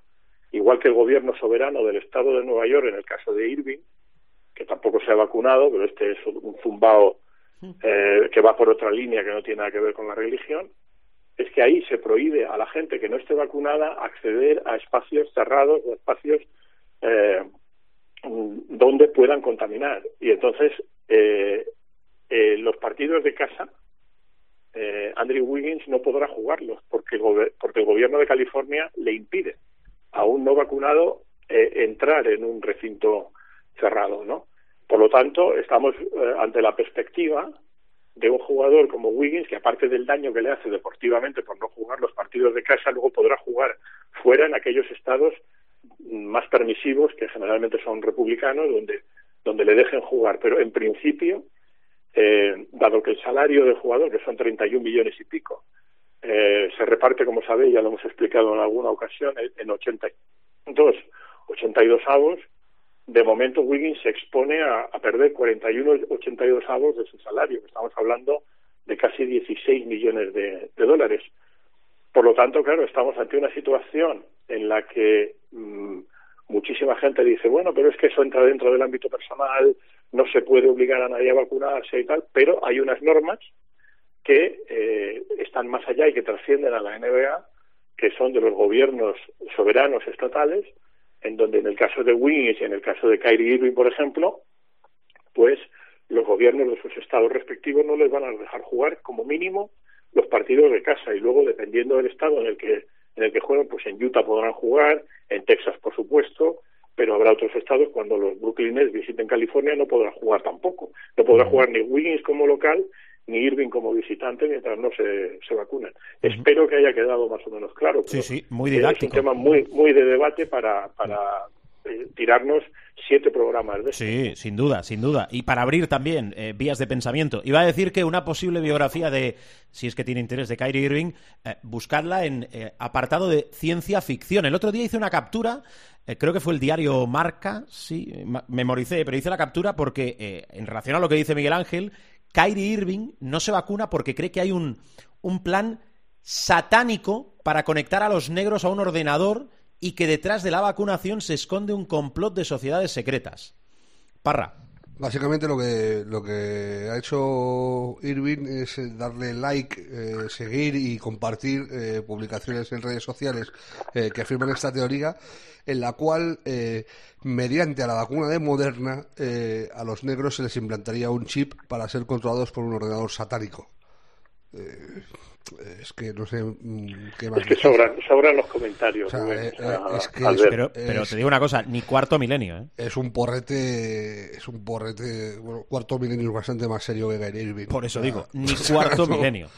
igual que el gobierno soberano del Estado de Nueva York en el caso de Irving, que tampoco se ha vacunado, pero este es un zumbao eh, que va por otra línea que no tiene nada que ver con la religión, es que ahí se prohíbe a la gente que no esté vacunada acceder a espacios cerrados o espacios eh, donde puedan contaminar. Y entonces eh, eh, los partidos de casa, eh, Andrew Wiggins no podrá jugarlos porque el, porque el gobierno de California le impide a un no vacunado eh, entrar en un recinto cerrado, ¿no? Por lo tanto, estamos eh, ante la perspectiva de un jugador como Wiggins, que aparte del daño que le hace deportivamente por no jugar los partidos de casa, luego podrá jugar fuera en aquellos estados más permisivos, que generalmente son republicanos, donde, donde le dejen jugar. Pero en principio, eh, dado que el salario del jugador, que son 31 millones y pico, eh, se reparte, como sabéis, ya lo hemos explicado en alguna ocasión, en 82, 82 avos, de momento Wiggins se expone a, a perder 41, 82 avos de su salario. Estamos hablando de casi 16 millones de dólares. Por lo tanto, claro, estamos ante una situación en la que mmm, muchísima gente dice, bueno, pero es que eso entra dentro del ámbito personal, no se puede obligar a nadie a vacunarse y tal, pero hay unas normas que eh, están más allá y que trascienden a la NBA, que son de los gobiernos soberanos estatales, en donde en el caso de Wiggins y en el caso de Kyrie Irving, por ejemplo, pues los gobiernos de sus estados respectivos no les van a dejar jugar como mínimo los partidos de casa y luego dependiendo del estado en el que en el que jueguen, pues en Utah podrán jugar, en Texas por supuesto, pero habrá otros estados cuando los Brooklyn Nets visiten California no podrá jugar tampoco. No podrá jugar ni Wiggins como local ni Irving como visitante mientras no se, se vacunen. Espero que haya quedado más o menos claro. Sí, sí, muy didáctico. Es un tema muy, muy de debate para, para eh, tirarnos siete programas de Sí, sin duda, sin duda. Y para abrir también eh, vías de pensamiento. Iba a decir que una posible biografía de, si es que tiene interés, de Kyrie Irving, eh, buscadla en eh, apartado de ciencia ficción. El otro día hice una captura, eh, creo que fue el diario Marca, sí, ma- memoricé, pero hice la captura porque, en relación a lo que dice Miguel Ángel, Kyrie Irving no se vacuna porque cree que hay un, un plan satánico para conectar a los negros a un ordenador y que detrás de la vacunación se esconde un complot de sociedades secretas. Parra. Básicamente lo que lo que ha hecho Irving es eh, darle like, eh, seguir y compartir eh, publicaciones en redes sociales eh, que afirman esta teoría, en la cual, eh, mediante la vacuna de Moderna, eh, a los negros se les implantaría un chip para ser controlados por un ordenador satánico. Es que no sé mm, qué más Es que sobran, sobran los comentarios. O sea, Rubén, eh, es que es- ver. Pero, pero es- te digo una cosa, ni cuarto milenio, ¿eh? Es un porrete, es un porrete, bueno, cuarto milenio es bastante más serio que Kyrie Irving. Por eso O sea, digo, ni *laughs* cuarto *laughs* milenio.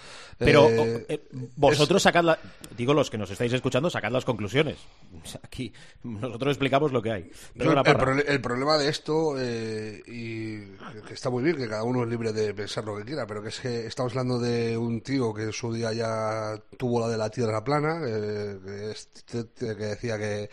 Pero Eh, eh, vosotros sacad la- digo los que nos estáis escuchando, sacad las conclusiones. Aquí nosotros explicamos lo que hay. Yo, el, problema de esto, eh, y que está muy bien, que cada uno es libre de pensar lo que quiera, pero que es que estamos hablando de un tío que en su día ya tuvo la de la tierra plana, eh, que, es- que decía que,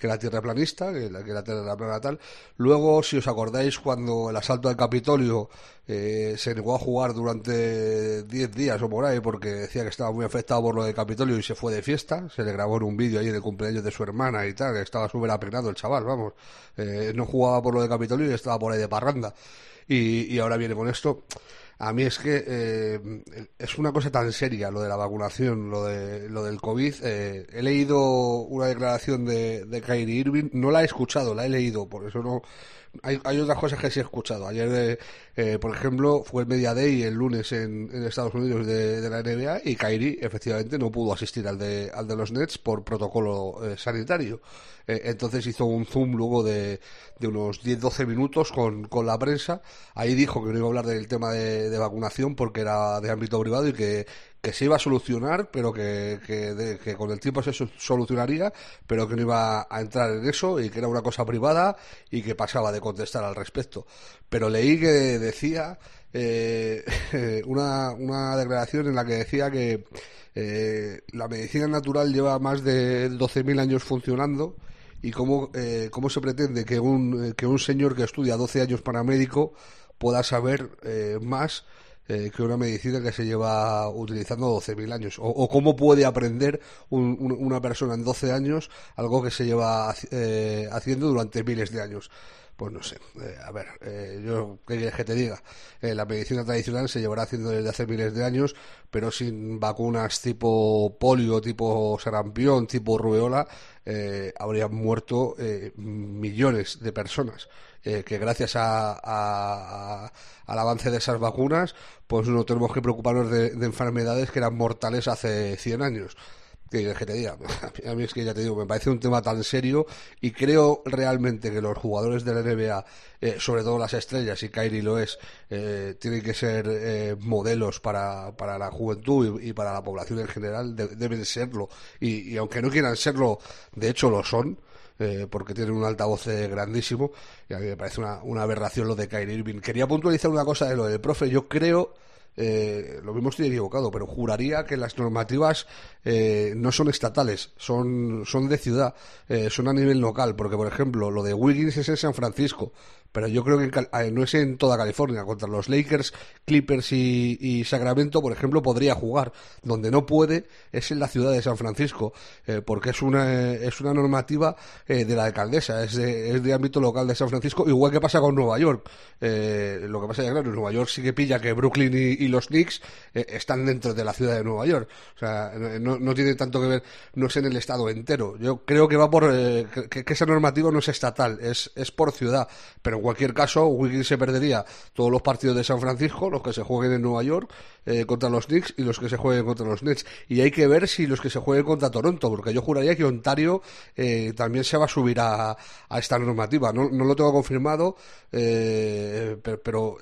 que la tierra planista, que la, que la tierra plana tal. Luego, si os acordáis, cuando el asalto al Capitolio eh, se negó a jugar durante 10 días o por ahí, porque decía que estaba muy afectado por lo del Capitolio y se fue de fiesta, se le grabó en un vídeo ahí en el cumpleaños de su hermana y tal, estaba súper apenado el chaval, vamos. Eh, no jugaba por lo del Capitolio y estaba por ahí de parranda. Y, y ahora viene con esto. A mí es que eh, es una cosa tan seria lo de la vacunación, lo, de, lo del COVID. Eh, he leído una declaración de, de Kyrie Irving, no la he escuchado, la he leído, por eso no. Hay, hay otras cosas que sí he escuchado. Ayer, eh, eh, por ejemplo, fue el Media Day el lunes en, Estados Unidos de, de la NBA y Kyrie efectivamente no pudo asistir al de, al de los Nets por protocolo eh, sanitario. Entonces hizo un zoom luego de, de unos 10-12 minutos con, con la prensa. Ahí dijo que no iba a hablar del tema de, de vacunación porque era de ámbito privado y que, que se iba a solucionar, pero que, que, de- que con el tiempo se so- solucionaría, pero que no iba a entrar en eso y que era una cosa privada y que pasaba de contestar al respecto. Pero leí que decía eh, *laughs* una, una declaración en la que decía que eh, la medicina natural lleva más de 12.000 años funcionando y cómo, eh, cómo se pretende que un, que un señor que estudia 12 años para médico pueda saber eh, más eh, que una medicina que se lleva utilizando 12.000 años. O, cómo puede aprender un- un- una persona en 12 años algo que se lleva eh, haciendo durante miles de años. Pues no sé, a ver, yo, ¿qué quieres que te diga? La medicina tradicional se llevará haciendo desde hace miles de años, pero sin vacunas tipo polio, tipo sarampión, tipo rubeola, habrían muerto millones de personas. Eh, que gracias a, a- al avance de esas vacunas, pues no tenemos que preocuparnos de, de enfermedades que eran mortales hace 100 años. ¿Qué quieres que te diga? *laughs* A mí es que ya te digo, me parece un tema tan serio y creo realmente que los jugadores de la NBA, eh, sobre todo las estrellas, y Kyrie lo es, eh, tienen que ser eh, modelos para, para la juventud y, para la población en general, de- deben serlo. Y aunque no quieran serlo, de hecho lo son, eh, porque tienen un altavoz eh, grandísimo, y a mí me parece una, aberración lo de Kyrie Irving. Quería puntualizar una cosa de lo del profe, yo creo eh, lo mismo estoy equivocado, pero juraría que las normativas eh, no son estatales, son, son de ciudad, eh, son a nivel local, porque por ejemplo lo de Wiggins es en San Francisco, pero yo creo que en eh, no es en toda California, contra los Lakers, Clippers y, Sacramento, por ejemplo, podría jugar, donde no puede es en la ciudad de San Francisco, eh, porque es una, es una normativa eh, de la alcaldesa, es de, es de ámbito local de San Francisco, igual que pasa con Nueva York. Eh, lo que pasa es que, claro, Nueva York sí que pilla que Brooklyn y, los Knicks eh, están dentro de la ciudad de Nueva York. O sea, no, no tiene tanto que ver, no es en el estado entero. Yo creo que va por, eh, que, que esa normativa no es estatal, es, es por ciudad. Pero cualquier caso, Wiggins se perdería todos los partidos de San Francisco, los que se jueguen en Nueva York eh, contra los Knicks y los que se jueguen contra los Nets. Y hay que ver si los que se jueguen contra Toronto, porque yo juraría que Ontario eh, también se va a subir a, a esta normativa. No, no lo tengo confirmado, eh, pero, pero,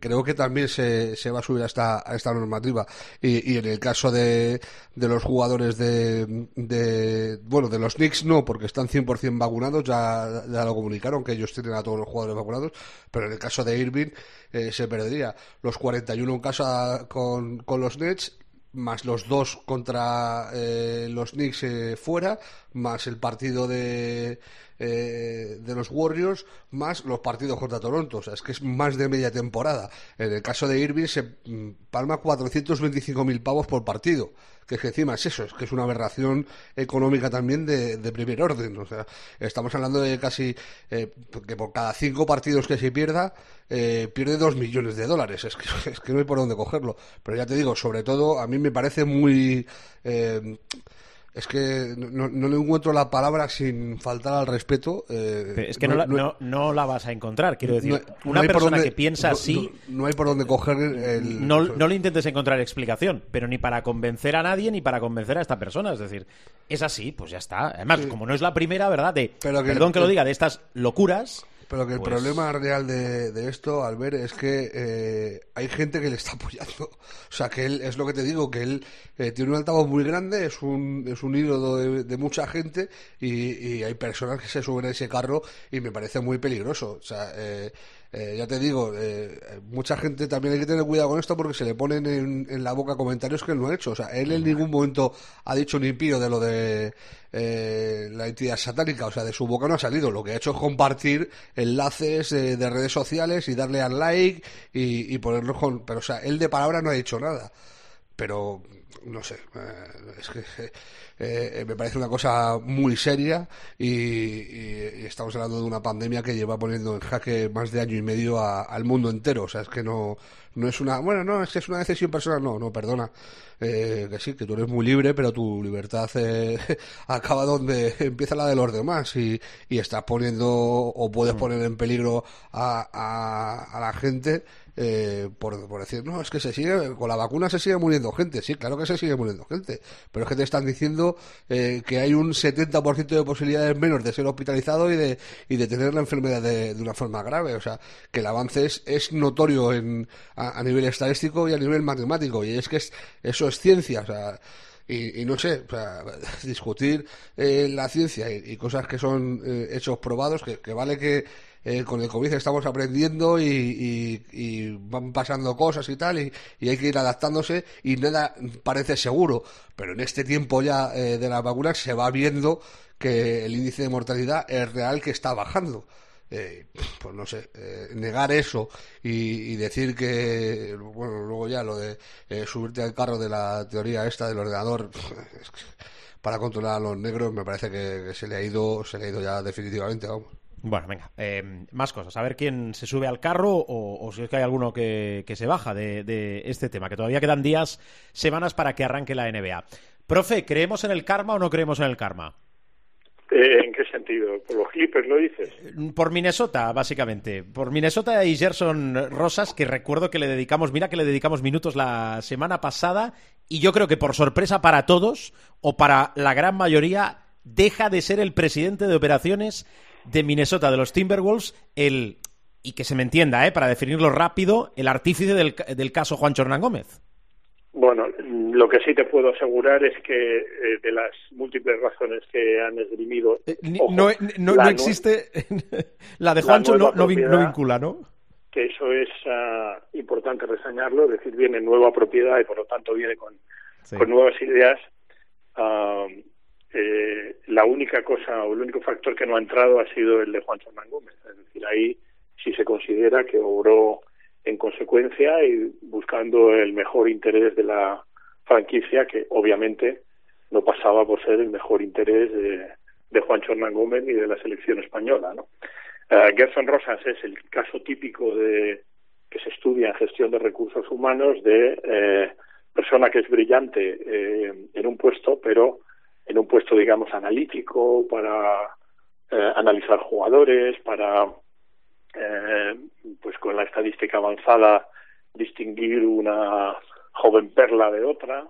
creo que también se, se va a subir a esta, a esta normativa. Y, en el caso de, de los jugadores de, de, bueno, de los Knicks no, porque están 100% vacunados, ya, ya lo comunicaron, que ellos tienen a todos los jugadores vacunados, pero en el caso de Irving eh, se perdería los 41 en casa con, con los Nets más los dos contra eh, los Knicks eh, fuera, más el partido de, eh, de los Warriors, más los partidos contra Toronto. O sea, es que es más de media temporada. En el caso de Irving se mm, palma 425.000 pavos por partido. Que es que encima es eso, es que es una aberración económica también de, de primer orden. O sea, estamos hablando de casi eh, que por cada cinco partidos que se pierda, eh, pierde dos millones de dólares. Es que, *laughs* es que no hay por dónde cogerlo. Pero ya te digo, sobre todo, a mí me parece muy. eh, es que no, no le encuentro la palabra sin faltar al respeto. eh, Es que no, la, no- la vas a encontrar, quiero decir. una persona dónde- que piensa así, No, hay por dónde coger el. no, no le intentes encontrar explicación, pero ni para convencer a nadie ni para convencer a esta persona. Es decir, es así, pues ya está. Además, como no es la primera, ¿verdad? De, Pero que- perdón que lo diga, de estas locuras. Pero que el Pues- problema real de, de esto, al ver, es que eh, hay gente que le está apoyando. O sea, que él, es lo que te digo, que él eh, tiene un altavoz muy grande, es un, es un ídolo de, de mucha gente y, y hay personas que se suben a ese carro y me parece muy peligroso. O sea, eh, eh, ya te digo, eh, mucha gente también hay que tener cuidado con esto porque se le ponen en, en la boca comentarios que él no ha hecho. O sea, él en ningún momento ha dicho ni pío de lo de eh, la entidad satánica. O sea, de su boca no ha salido. Lo que ha hecho es compartir enlaces eh, de redes sociales y darle al like y, y con... Pero, o sea, él de palabra no ha dicho nada. Pero, no sé, eh, es que... eh, me parece una cosa muy seria y, y- y estamos hablando de una pandemia que lleva poniendo en jaque más de año y medio a- al mundo entero. O sea, es que no, no es una, bueno, no, es que es una decisión personal. No, no, perdona. Eh, que sí, que tú eres muy libre, pero tu libertad eh, *laughs* acaba donde empieza la de los demás y, y estás poniendo o puedes poner en peligro a, a, a la gente eh, por, por decir, no, es que se sigue, con la vacuna se sigue muriendo gente. Sí, claro que se sigue muriendo gente, pero es que te están diciendo eh, que hay un 70% de posibilidades menos de ser hospitalizado y de, y de tener la enfermedad de, de una forma grave. O sea, que el avance es, es notorio en, a, nivel estadístico y a nivel matemático. Y es que es, eso es ciencia. O sea, y, y no sé, o sea, *laughs* discutir eh, la ciencia y, y cosas que son eh, hechos probados, que, que vale que eh, con el COVID estamos aprendiendo y, van pasando cosas y tal, y, hay que ir adaptándose y nada parece seguro. Pero en este tiempo ya eh, de las vacunas se va viendo que el índice de mortalidad es real que está bajando. Eh, pues no sé, eh, negar eso y, decir que, bueno, luego ya lo de subirte al carro de la teoría esta del ordenador, *laughs* para controlar a los negros me parece que, que se le ha ido, se le ha ido ya definitivamente, vamos. Bueno, venga, eh, más cosas. A ver quién se sube al carro o, o si es que hay alguno que, que se baja de, de este tema, que todavía quedan días, semanas para que arranque la NBA. Profe, ¿creemos en el karma o no creemos en el karma? Eh, ¿En qué sentido? ¿Por los Clippers lo dices? Por Minnesota, básicamente. Por Minnesota y Gerson Rosas, que recuerdo que le dedicamos, mira que le dedicamos minutos la semana pasada, y yo creo que por sorpresa para todos, o para la gran mayoría, deja de ser el presidente de operaciones de Minnesota, de los Timberwolves, el, y que se me entienda, ¿eh? para definirlo rápido, el artífice del, del caso Juan Hernán Gómez. Bueno, lo que sí te puedo asegurar es que eh, de las múltiples razones que han esgrimido, Eh, ojo, no, no- la no nue- existe. *laughs* la de la Juancho no, nueva no no vincula, ¿no? que eso es ah, importante reseñarlo, es decir, viene nueva propiedad y por lo tanto viene con, Sí. con nuevas ideas. Ah, eh, la única cosa o el único factor que no ha entrado ha sido el de Juan Hernán Gómez. Es decir, ahí sí se considera que obró en consecuencia y buscando el mejor interés de la franquicia, que obviamente no pasaba por ser el mejor interés de, de Juan Hernán Gómez ni de la selección española. ¿no? Eh, Gerson Rosas es el caso típico de que se estudia en gestión de recursos humanos de eh, persona que es brillante eh, en un puesto, pero en un puesto, digamos, analítico para eh, analizar jugadores, para eh, pues con la estadística avanzada, distinguir una joven perla de otra,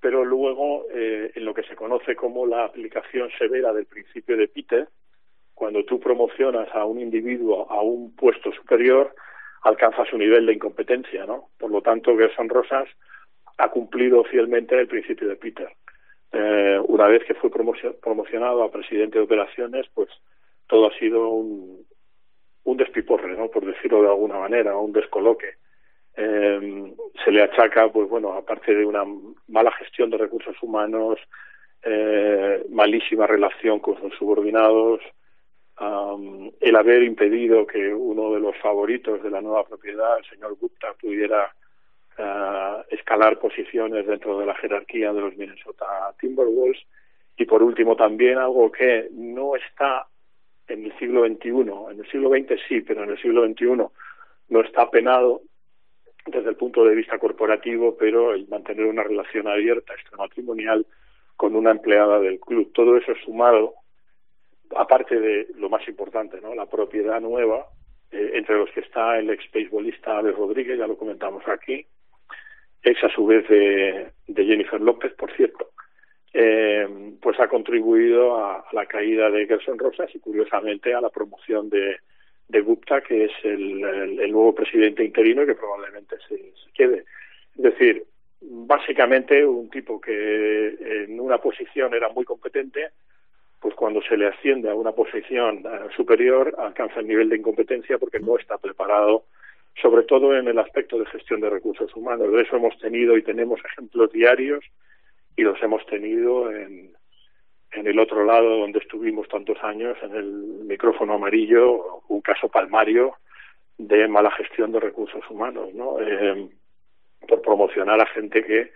pero luego eh, en lo que se conoce como la aplicación severa del principio de Peter, cuando tú promocionas a un individuo a un puesto superior, alcanza su nivel de incompetencia, ¿no? Por lo tanto, Gerson Rosas ha cumplido fielmente el principio de Peter. Eh, una vez que fue promocio- promocionado a presidente de operaciones, pues todo ha sido un, un despiporre, ¿no? Por decirlo de alguna manera, un descoloque. Eh, se le achaca, pues bueno, aparte de una mala gestión de recursos humanos, eh, malísima relación con sus subordinados, am, el haber impedido que uno de los favoritos de la nueva propiedad, el señor Gupta, pudiera ah, escalar posiciones dentro de la jerarquía de los Minnesota Timberwolves y por último también algo que no está en el siglo XXI, en el siglo XX sí, pero en el siglo XXI no está penado desde el punto de vista corporativo, pero el mantener una relación abierta extramatrimonial con una empleada del club. Todo eso sumado, aparte de lo más importante, ¿no? la propiedad nueva, eh, entre los que está el ex beisbolista Alex Rodríguez, ya lo comentamos aquí, ex a su vez de, de Jennifer López, por cierto, eh, pues ha contribuido a, la caída de Gerson Rosas y curiosamente a la promoción de, de Gupta, que es el, el- el nuevo presidente interino y que probablemente se, se quede. Es decir, básicamente un tipo que en una posición era muy competente, pues cuando se le asciende a una posición eh, superior alcanza el nivel de incompetencia porque no está preparado, sobre todo en el aspecto de gestión de recursos humanos. De eso hemos tenido y tenemos ejemplos diarios y los hemos tenido en, en el otro lado donde estuvimos tantos años, en el micrófono amarillo, un caso palmario de mala gestión de recursos humanos, ¿no? Eh, por promocionar a gente que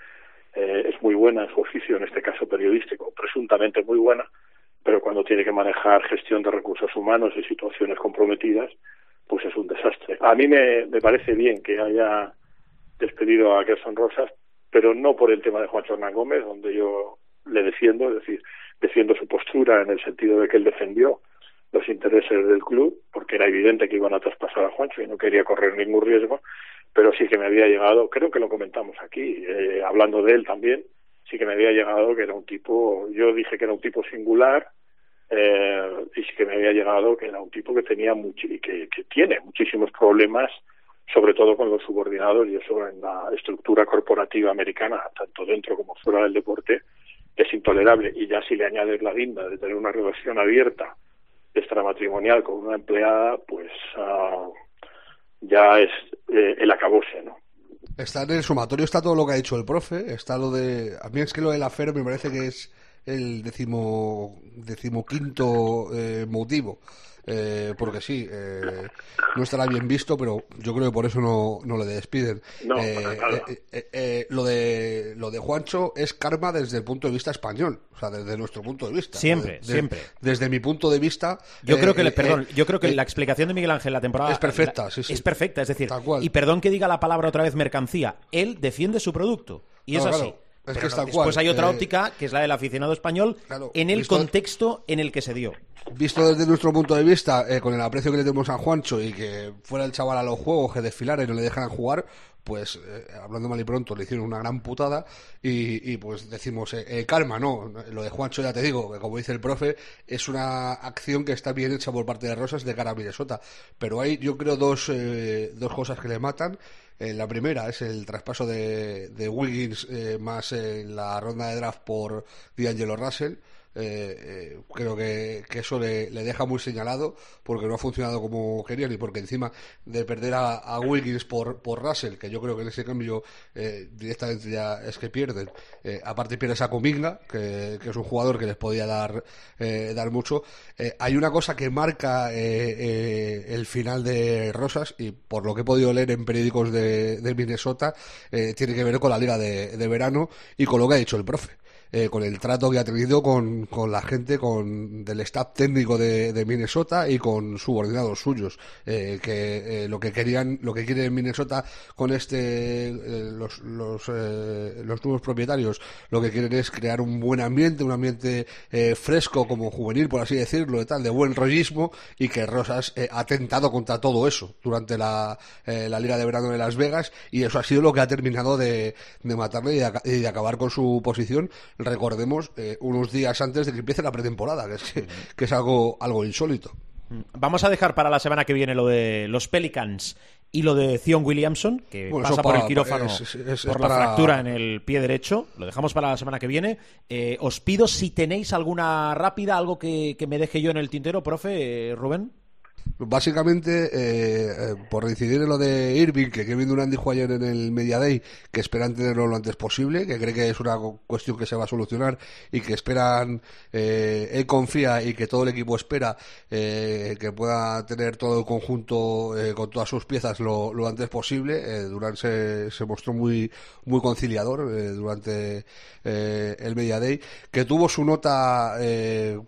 eh, es muy buena en su oficio, en este caso periodístico, presuntamente muy buena, pero cuando tiene que manejar gestión de recursos humanos y situaciones comprometidas, pues es un desastre. A mí me, me parece bien que haya despedido a Gerson Rosas, pero no por el tema de Juancho Hernán Gómez, donde yo le defiendo, es decir, defiendo su postura en el sentido de que él defendió los intereses del club, porque era evidente que iban a traspasar a Juancho y no quería correr ningún riesgo, pero sí que me había llegado, creo que lo comentamos aquí, eh, hablando de él también, sí que me había llegado que era un tipo, yo dije que era un tipo singular, eh, y que me había llegado que era un tipo que tenía y que, tiene muchísimos problemas, sobre todo con los subordinados, y eso en la estructura corporativa americana, tanto dentro como fuera del deporte, es intolerable. Y ya si le añades la guinda de tener una relación abierta, extramatrimonial con una empleada, pues ah, ya es eh, el acabose, ¿no? Está en el sumatorio está todo lo que ha dicho el profe, está lo de... A mí es que lo del afero me parece que es el decimo, decimoquinto eh, motivo. Eh, porque sí, eh, no estará bien visto, pero yo creo que por eso no, no le despiden. No, Eh, eh, eh, eh, lo de lo de Juancho es karma desde el punto de vista español, o sea, desde nuestro punto de vista. Siempre, De- siempre. Desde mi punto de vista. Yo eh, creo que, le, eh, perdón, eh, yo creo que eh, la explicación de Miguel Ángel la temporada Es perfecta, la- sí, sí. Es perfecta, es decir, Tal cual. y perdón que diga la palabra otra vez mercancía, él defiende su producto y es así. claro, es Pero que es no, tal después cual, hay otra eh, óptica que es la del aficionado español Claro, en el visto- contexto en el que se dio. Visto desde nuestro punto de vista, eh, con el aprecio que le tenemos a Juancho y que fuera el chaval a los juegos, que desfilara y no le dejaran jugar, pues eh, hablando mal y pronto, le hicieron una gran putada y, y, pues decimos, eh, karma, no, lo de Juancho ya te digo, que como dice el profe, es una acción que está bien hecha por parte de Rosas de cara a Minnesota, pero hay yo creo dos, dos cosas que le matan. Eh, la primera es el traspaso de, de Wiggins eh, más eh, la ronda de draft por D'Angelo Russell. Eh, eh, creo que, eso le, deja muy señalado porque no ha funcionado como querían y porque encima de perder a, a Wiggins por, por Russell, que yo creo que en ese cambio eh, directamente ya es que pierden, eh, aparte pierdes a Cominga, que, es un jugador que les podía dar, dar mucho. Hay una cosa que marca el final de Rosas y por lo que he podido leer en periódicos de, de Minnesota, tiene que ver con la liga de, de verano y con lo que ha dicho el profe. Eh, con el trato que ha tenido con, con la gente con del staff técnico de, de Minnesota y con subordinados suyos eh, que eh, lo que querían lo que quiere Minnesota con este eh, los los, eh, los nuevos propietarios lo que quieren es crear un buen ambiente un ambiente eh, fresco como juvenil por así decirlo de tal de buen rollismo y que Rosas eh, ha tentado contra todo eso durante la, la liga de verano de Las Vegas y eso ha sido lo que ha terminado de, de matarle y y de acabar con su posición recordemos eh, unos días antes de que empiece la pretemporada que es, que, es algo algo insólito Vamos a dejar para la semana que viene lo de los Pelicans y lo de Zion Williamson, que Bueno, pasa por el quirófano es- es- es por la para- fractura en el pie derecho. Lo dejamos para la semana que viene. Eh, os pido si tenéis alguna rápida, algo que, que me deje yo en el tintero, profe, eh, Rubén. Básicamente, eh, eh, por incidir en lo de Irving, que Kevin Durant dijo ayer en el Media Day que esperan tenerlo lo antes posible, que cree que es una cu- cuestión que se va a solucionar y que esperan, eh, él confía y que todo el equipo espera eh, que pueda tener todo el conjunto con todas sus piezas lo, lo antes posible. Durant se, mostró muy, muy conciliador durante el Media Day, que tuvo su nota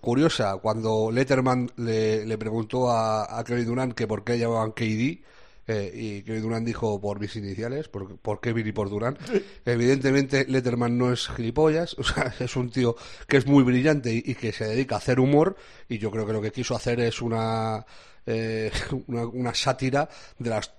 curiosa cuando Letterman le, le preguntó a Kevin Durant que por qué llamaban KD. eh, y Kevin Durant dijo por mis iniciales, por, por Kevin y por Durant. Evidentemente, Letterman no es gilipollas, *laughs* o sea, es un tío que es muy brillante y, y que se dedica a hacer humor. Y yo creo que lo que quiso hacer es una, eh, *laughs* una, una sátira de las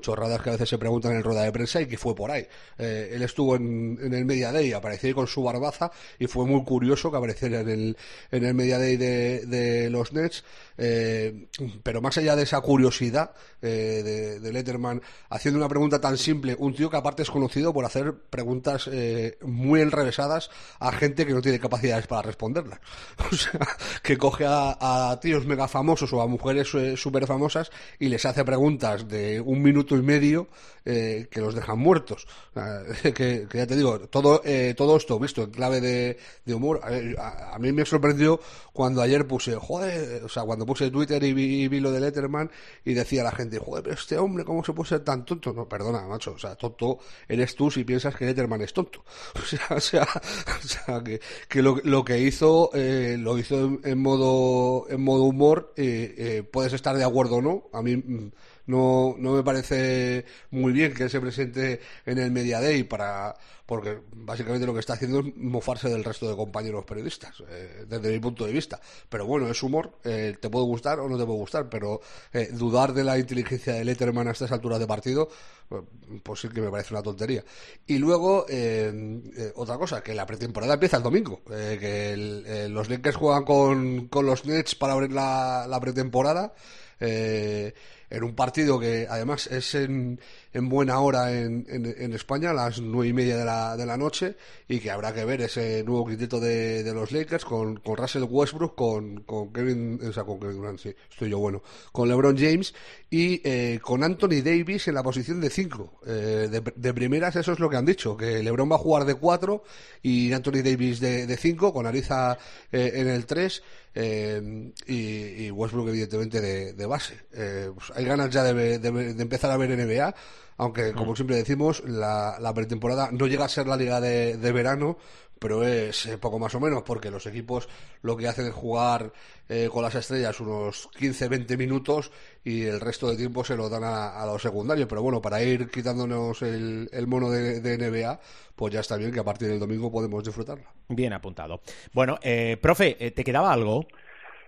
chorradas que a veces se preguntan en el rueda de prensa y que fue por ahí. Eh, él estuvo en, en el Media Day, apareció ahí con su barbaza y fue muy curioso que apareciera en el, en el Media Day de, de los Nets. Eh, pero más allá de esa curiosidad eh, de, Letterman haciendo una pregunta tan simple, un tío que aparte es conocido por hacer preguntas eh, muy enrevesadas a gente que no tiene capacidades para responderlas. *laughs* O sea, que coge a, a tíos mega famosos o a mujeres súper famosas y les hace preguntas de un minuto y medio eh, que los dejan muertos. *laughs* Que, que ya te digo, todo, eh, todo esto visto en clave de, humor. A, a- a mí me sorprendió cuando ayer puse, joder, o sea, cuando puse Twitter y vi, vi lo de Letterman y decía la gente, joder, pero este hombre, ¿cómo se puede ser tan tonto? No, perdona, macho, o sea, tonto eres tú si piensas que Letterman es tonto. *laughs* O sea, o sea, o sea, que, que lo, que hizo, eh, lo hizo en, en modo, en modo humor, eh, eh, puedes estar de acuerdo o no, a mí mm, no, no me parece muy bien que él se presente en el Media Day para porque básicamente lo que está haciendo es mofarse del resto de compañeros periodistas eh, desde mi punto de vista. Pero bueno es humor eh, te puede gustar o no te puede gustar pero eh, dudar de la inteligencia de Letterman a estas alturas de partido eh, pues sí que me parece una tontería. Y luego eh, otra cosa que la pretemporada empieza el domingo que el- los Lakers juegan con, con los Nets para abrir la, la pretemporada eh, en un partido que además es en, en buena hora en, en, en España, a las nueve y media de la, de la noche, y que habrá que ver ese nuevo quinteto de, de los Lakers con, con Russell Westbrook, con, con Kevin, o sea, con Kevin Durant, sí, estoy yo bueno, con LeBron James y eh, con Anthony Davis en la posición de 5. de, de primeras eso es lo que han dicho, que LeBron va a jugar de 4 y Anthony Davis de 5, con Ariza eh, en el 3 eh, y, Westbrook evidentemente de, de base. Eh, pues hay ganas ya de, de- de empezar a ver NBA, aunque como siempre decimos, la, la pretemporada no llega a ser la liga de, de verano, pero es eh, poco más o menos, porque los equipos lo que hacen es jugar eh, con las estrellas unos 15-20 minutos y el resto de tiempo se lo dan a, a los secundarios. Pero bueno, para ir quitándonos el, el mono de, de NBA, pues ya está bien que a partir del domingo podemos disfrutarla. Bien apuntado. Bueno, eh, profe, eh, ¿te quedaba algo?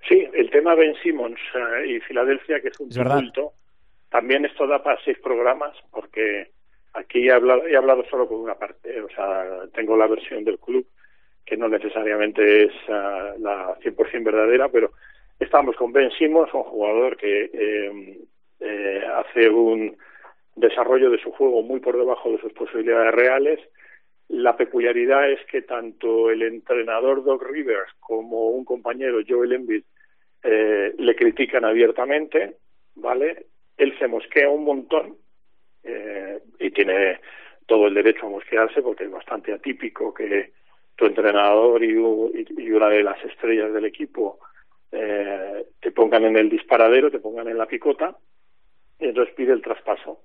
Sí, el tema Ben Simmons eh, y Filadelfia, que es un Es verdad. También esto da para seis programas, porque aquí he hablado, he hablado solo con una parte, o sea, tengo la versión del club, que no necesariamente es ah, la 100% verdadera, pero estamos con Ben un jugador que eh, eh, hace un desarrollo de su juego muy por debajo de sus posibilidades reales. La peculiaridad es que tanto el entrenador Doc Rivers como un compañero Joel Embiid eh, le critican abiertamente, ¿vale? Él se mosquea un montón eh, y tiene todo el derecho a mosquearse porque es bastante atípico que tu entrenador y, una de las estrellas del equipo eh, te pongan en el disparadero, te pongan en la picota y entonces pide el traspaso.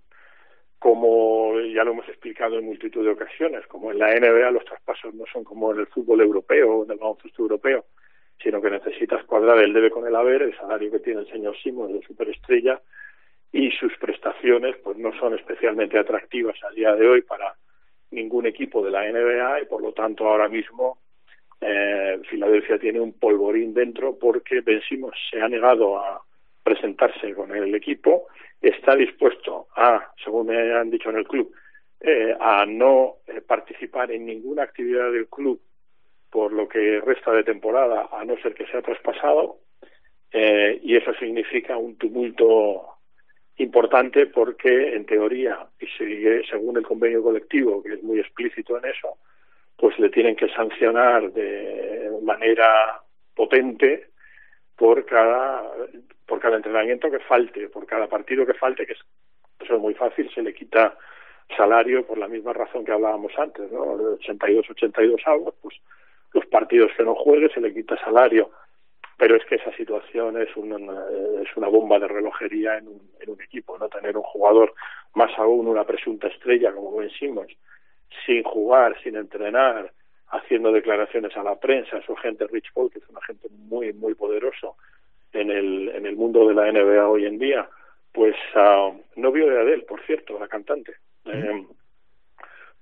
como ya lo hemos explicado en multitud de ocasiones, como en la NBA los traspasos no son como en el fútbol europeo o en el baloncesto europeo, sino que necesitas cuadrar el debe con el haber, el salario que tiene el señor Simons de superestrella y sus prestaciones pues no son especialmente atractivas a día de hoy para ningún equipo de la NBA y por lo tanto ahora mismo eh, Filadelfia tiene un polvorín dentro porque Ben se ha negado a presentarse con el equipo, está dispuesto a, según me han dicho en el club, eh, a no eh, participar en ninguna actividad del club por lo que resta de temporada, a no ser que sea traspasado, eh, y eso significa un tumulto importante porque, en teoría, y sigue según el convenio colectivo, que es muy explícito en eso, pues le tienen que sancionar de manera potente por cada por cada entrenamiento que falte, por cada partido que falte, que es, eso es muy fácil, se le quita salario por la misma razón que hablábamos antes, ¿no? 82, 82 algo, pues los partidos que no juegue se le quita salario. Pero es que esa situación es una, es una bomba de relojería en un, en un equipo, ¿no? Tener un jugador, más aún una presunta estrella como Ben Simmons, sin jugar, sin entrenar, haciendo declaraciones a la prensa, su agente Rich Paul, que es un agente muy, muy poderoso en el, en el mundo de la NBA hoy en día, pues uh, novio de Adele, por cierto, la cantante, eh,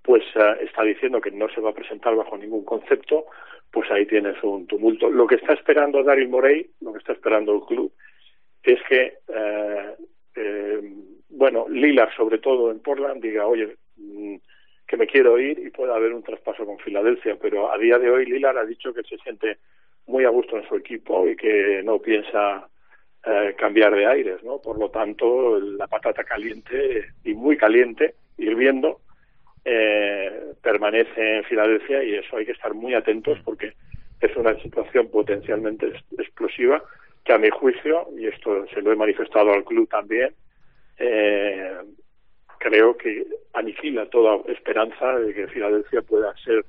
pues uh, está diciendo que no se va a presentar bajo ningún concepto, pues ahí tienes un tumulto. Lo que está esperando Daryl Morey, lo que está esperando el club, es que, eh, eh, bueno, Lillard, sobre todo en Portland, diga, oye, mm, que me quiero ir y pueda haber un traspaso con Filadelfia, pero a día de hoy Lillard ha dicho que se siente muy a gusto en su equipo y que no piensa eh, cambiar de aires, ¿no? Por lo tanto, la patata caliente y muy caliente, hirviendo, eh, permanece en Filadelfia y eso hay que estar muy atentos porque es una situación potencialmente explosiva que a mi juicio, y esto se lo he manifestado al club también, eh, creo que aniquila toda esperanza de que Filadelfia pueda ser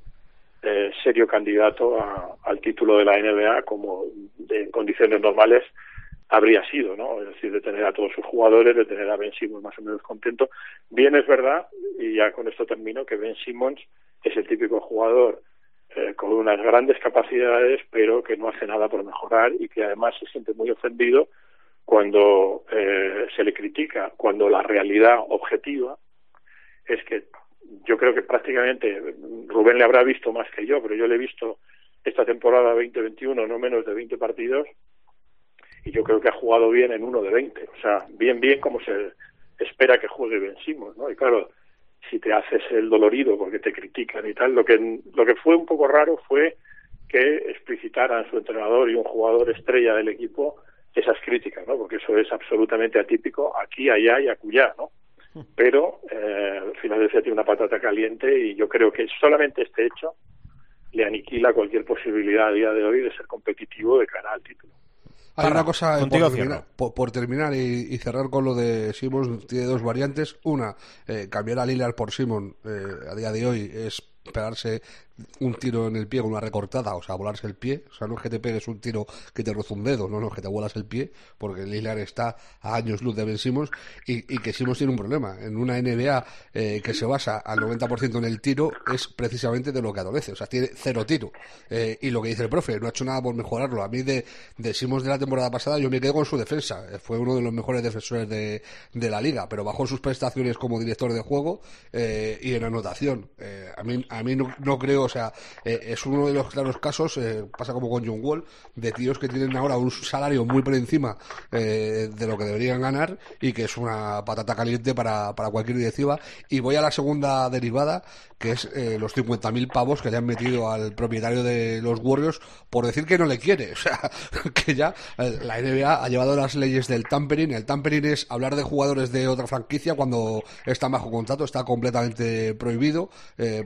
eh, serio candidato a, al título de la NBA como en condiciones normales habría sido, ¿no? Es decir, de tener a todos sus jugadores, de tener a Ben Simmons más o menos contento. Bien es verdad, y ya con esto termino, que Ben Simmons es el típico jugador eh, con unas grandes capacidades, pero que no hace nada por mejorar y que además se siente muy ofendido cuando eh, se le critica, cuando la realidad objetiva es que yo creo que prácticamente Rubén le habrá visto más que yo, pero yo le he visto esta temporada 2021 no menos de 20 partidos y yo creo que ha jugado bien en uno de 20, o sea, bien bien como se espera que juegue Ben Simmons, ¿no? Y claro, si te haces el dolorido porque te critican y tal, lo que lo que fue un poco raro fue que explicitaran su entrenador y un jugador estrella del equipo esas críticas, ¿no? Porque eso es absolutamente atípico aquí, allá y acullá, ¿no? Pero eh, Filadelfia tiene una patata caliente y yo creo que solamente este hecho le aniquila cualquier posibilidad a día de hoy de ser competitivo de cara al título. Hay Parra, una cosa por terminar, por, por terminar y, y cerrar con lo de Simons, tiene dos variantes. Una, eh, cambiar a Lillard por Simon eh, a día de hoy es pegarse un tiro en el pie con una recortada, o sea, volarse el pie. O sea, no es que te pegues un tiro que te roza un dedo, no, no, es que te vuelas el pie, porque Lillard está a años luz de Ben Simmons y, y que Simmons tiene un problema. En una NBA eh, que se basa al 90% en el tiro es precisamente de lo que adolece, o sea, tiene cero tiro. Eh, y lo que dice el profe, no ha hecho nada por mejorarlo. A mí de, de Simmons de la temporada pasada yo me quedo con su defensa. Eh, Fue uno de los mejores defensores de, de la liga, pero bajó sus prestaciones como director de juego eh, y en anotación. Eh, a mí, a mí no creo, o sea, eh, es uno de los claros casos, eh, pasa como con John Wall, de tíos que tienen ahora un salario muy por encima eh, de lo que deberían ganar y que es una patata caliente para, para cualquier directiva. Y voy a la segunda derivada, que es los 50.000 pavos que le han metido al propietario de los Warriors por decir que no le quiere. *laughs* O sea, que ya la NBA ha llevado las leyes del tampering. El tampering es hablar de jugadores de otra franquicia cuando están bajo contrato, está completamente prohibido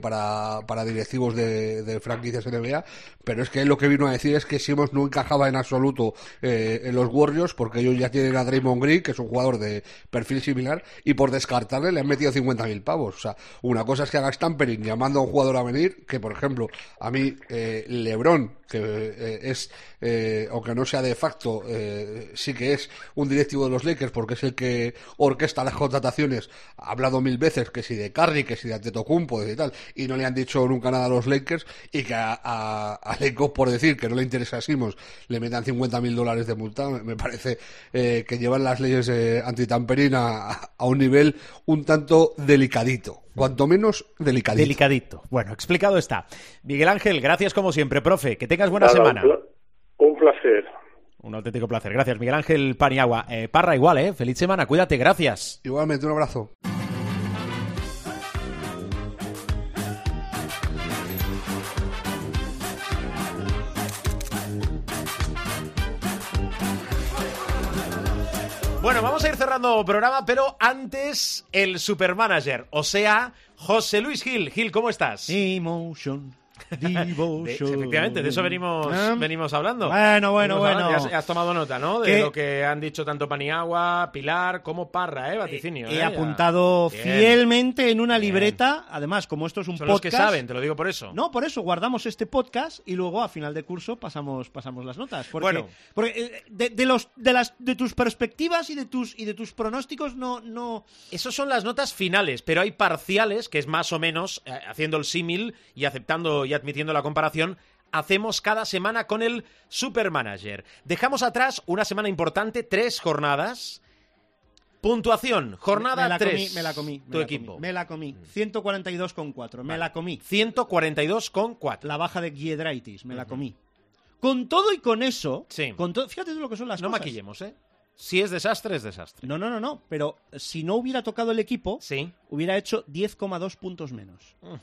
para, para directivos de, de franquicias NBA. Pero es que lo que vino a decir es que Simmons no encajaba en absoluto eh, en los Warriors porque ellos ya tienen a Draymond Green, que es un jugador de perfil similar, y por descartarle le han metido 50.000 pavos. O sea, una cosa es que hagas tampering llamando a un jugador a venir, que por ejemplo, a mí eh, LeBron, que eh, es, eh, aunque no sea de facto, eh, sí que es un directivo de los Lakers porque es el que orquesta las contrataciones. Ha hablado mil veces que si de Curry, que si de Antetokounmpo y tal, y no le han dicho nunca nada a los Lakers y que a, a, por decir que no le interesa a Simmons, le metan 50 mil dólares de multa. Me parece eh, que llevan las leyes antitamperina a, a un nivel un tanto delicadito. Cuanto menos delicadito. Delicadito. Bueno, explicado está. Miguel Ángel, gracias como siempre, profe. Que tengas buena Nada, semana. Un placer. Un auténtico placer. Gracias, Miguel Ángel Paniagua. Eh, Parra, igual, ¿eh? Feliz semana. Cuídate, gracias. Igualmente, un abrazo. Cerrando programa, pero antes el supermanager, o sea, José Luis Gil. Gil, ¿cómo estás? Emotion. *laughs* De- Devotion. efectivamente, de eso venimos, Ah. venimos hablando. Bueno, bueno, Venimos bueno. Has, has tomado nota, ¿no? De lo que han dicho tanto Paniagua, Pilar, como Parra, ¿eh? Vaticinio. He ¿eh? Ya. apuntado Bien. fielmente en una Bien. libreta. Además, como esto es un Son los podcast. que saben, te lo digo por eso. No, por eso guardamos este podcast y luego a final de curso pasamos, pasamos las notas. Porque, Bueno. porque eh, de, de los, de, las, de tus perspectivas y de tus, y de tus pronósticos no, no, Esos son las notas finales, pero hay parciales, que es más o menos, eh, haciendo el símil y aceptando y admitiendo la comparación, hacemos cada semana con el Supermanager. Dejamos atrás una semana importante, tres jornadas. Puntuación, jornada me la comí, 3. me la comí. me Tu la equipo. comí, me la comí. 142,4. Me la comí. 142,4. La baja de Giedraitis, me la comí. Con todo y con eso, Sí. con fíjate tú lo que son las No cosas. maquillemos, ¿eh? Si es desastre, es desastre. No, no, no, no. Pero si no hubiera tocado el equipo, Sí. hubiera hecho 10,2 puntos menos. Mm.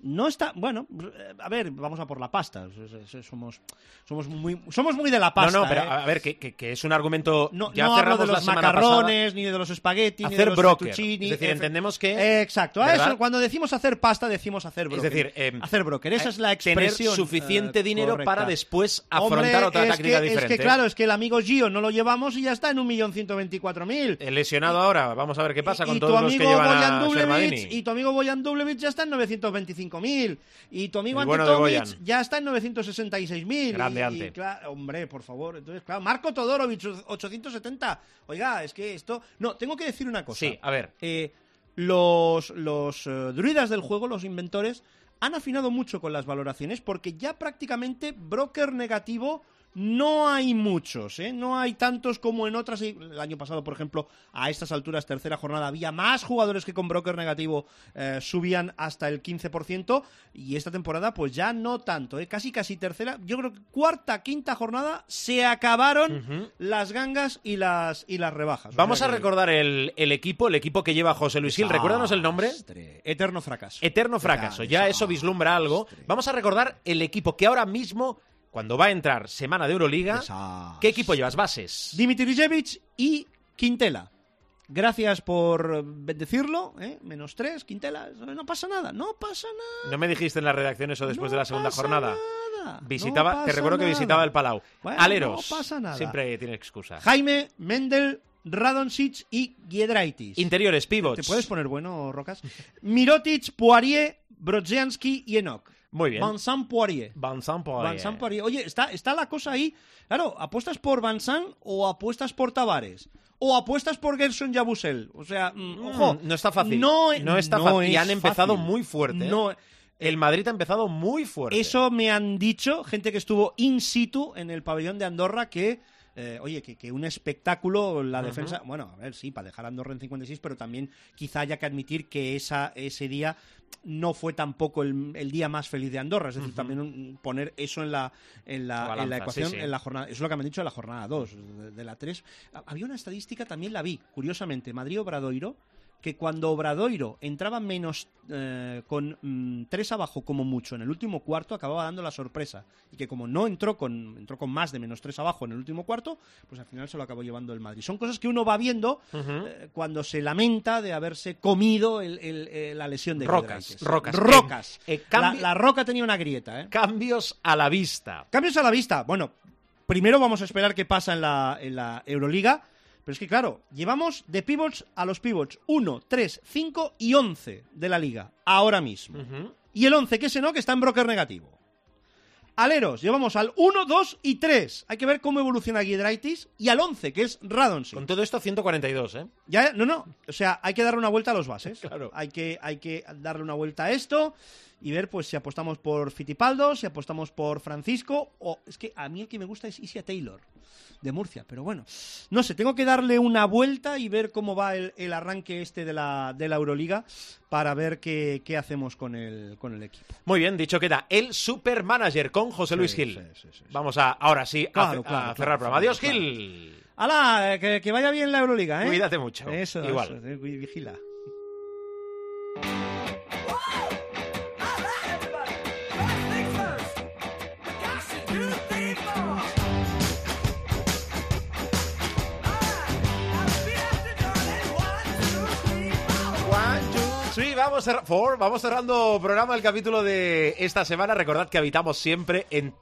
No está, bueno, eh, a ver, vamos a por la pasta. Es- es- Somos, somos muy, somos muy de la pasta. no, no, pero ¿eh? a ver, que, que- que es un argumento. No, ya no hablo de los macarrones, ni de los espaguetis, ni de Hacer los broker. Es decir, eh, entendemos que- eh, exacto, a ¿verdad? eso, cuando decimos hacer pasta, decimos hacer Es broker. decir, eh, hacer broker, esa es la tener expresión. suficiente eh, dinero correcta. para después Hombre, afrontar otra es táctica diferente. Es que claro, es que el amigo Gio no lo llevamos y ya está en 1.124.000. El lesionado ahora, vamos a ver qué pasa Y- con y todos los que llevan a y tu amigo Boyan Dublevich ya está en 925.000 y tu amigo bueno Ante ya está en 966.000 Grande y, Ante. y claro, hombre, por favor, entonces claro, Marco Todorovic 870. Oiga, es que esto no, tengo que decir una cosa. Sí, a ver. Eh, los los eh, druidas del juego, los inventores han afinado mucho con las valoraciones porque ya prácticamente broker negativo no hay muchos, ¿eh? No hay tantos como en otras. El año pasado, por ejemplo, a estas alturas, tercera jornada, había más jugadores que con broker negativo eh, subían hasta el 15%. Y esta temporada, pues ya no tanto, ¿eh? Casi, casi tercera. Yo creo que cuarta, quinta jornada se acabaron las gangas y las, y las rebajas. O Vamos sea a que- recordar el, el equipo, el equipo que lleva José Luis Gil. Recuérdanos el nombre. Eterno fracaso. Eterno fracaso. Ya eso vislumbra algo. Vamos a recordar el equipo que ahora mismo, cuando va a entrar semana de Euroliga. ¿qué equipo llevas? Bases. Dimitrijevic y Quintela. Gracias por bendecirlo, ¿eh? Menos tres, Quintela. No pasa nada, no pasa nada. ¿No me dijiste en la redacción eso después No de la segunda pasa jornada? nada, Visitaba, no te recuerdo que visitaba el Palau. Bueno, Aleros. no pasa nada. Siempre tiene excusa. Jaime, Mendel, Radonsic y Giedraitis. Interiores, pivots. ¿Te puedes poner bueno, Rocas? *laughs* Mirotic, Poirier, Brodzianski y Enoch. Muy bien. Vincent Poirier. Vincent Poirier. Vincent Poirier. Oye, está, está la cosa ahí. Claro, ¿apuestas por Vincent o apuestas por Tavares? ¿O apuestas por Gerson Yabusel? O sea, mm, ojo. Mm, no está fácil. No, No está no fácil. Y han empezado fácil. muy fuerte. ¿eh? No, El Madrid ha empezado muy fuerte. eso me han dicho gente que estuvo in situ en el pabellón de Andorra que, eh, oye, que, que un espectáculo, la defensa, bueno, a ver, sí, para dejar a Andorra en 56, pero también quizá haya que admitir que esa, ese día no fue tampoco el, el día más feliz de Andorra, es decir, también un- poner eso en la, en la, Balanza, en la ecuación, sí, sí. en la jornada, eso es lo que me han dicho de la jornada 2, de, de la 3. Había una estadística, también la vi, curiosamente, Madrid-Obradoiro, que cuando Obradoiro entraba menos eh, con mm, tres abajo como mucho en el último cuarto acababa dando la sorpresa y que como no entró con entró con más de menos tres abajo en el último cuarto pues al final se lo acabó llevando el Madrid son cosas que uno va viendo eh, cuando se lamenta de haberse comido el- el- eh, la lesión de Rocas, rocas. rocas Eh, la, la roca tenía una grieta ¿eh? Cambios a la vista. Cambios a la vista. Bueno, primero vamos a esperar qué pasa en la, en la Euroliga. Pero es que, claro, llevamos de pivots a los pivots 1, 3, 5 y 11 de la liga, ahora mismo. Y el 11, que es no, que está en broker negativo. Aleros, llevamos al 1, 2 y 3. Hay que ver cómo evoluciona Giedraitis. Y al 11, que es Radonjic. Con todo esto, 142, ¿eh? Ya, no, no. O sea, hay que darle una vuelta a los bases. *laughs* Claro. Hay que, hay que darle una vuelta a esto y ver pues si apostamos por Fitipaldo, si apostamos por Francisco o es que a mí el que me gusta es Isia Taylor de Murcia, pero bueno, no sé, tengo que darle una vuelta y ver cómo va el, el arranque este de la, de la Euroliga para ver qué, qué hacemos con el, con el equipo. Muy bien, dicho queda el supermanager con José Luis Sí, Gil. sí, sí. Vamos a, ahora sí, a, Claro, a claro, cerrar claro, el programa. Adiós. Gil. ¡Hala! eh, Que, que vaya bien la Euroliga, ¿eh? Cuídate mucho. Eso, Igual. eso, vigila. Vamos, cerra- for- vamos cerrando programa el capítulo de esta semana. Recordad que habitamos siempre en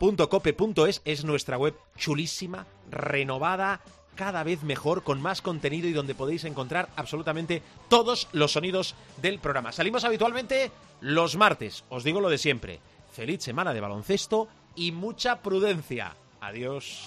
www.cope.es. Es nuestra web chulísima, renovada, cada vez mejor, con más contenido y donde podéis encontrar absolutamente todos los sonidos del programa. Salimos habitualmente los martes. Os digo lo de siempre. Feliz semana de baloncesto y mucha prudencia. Adiós.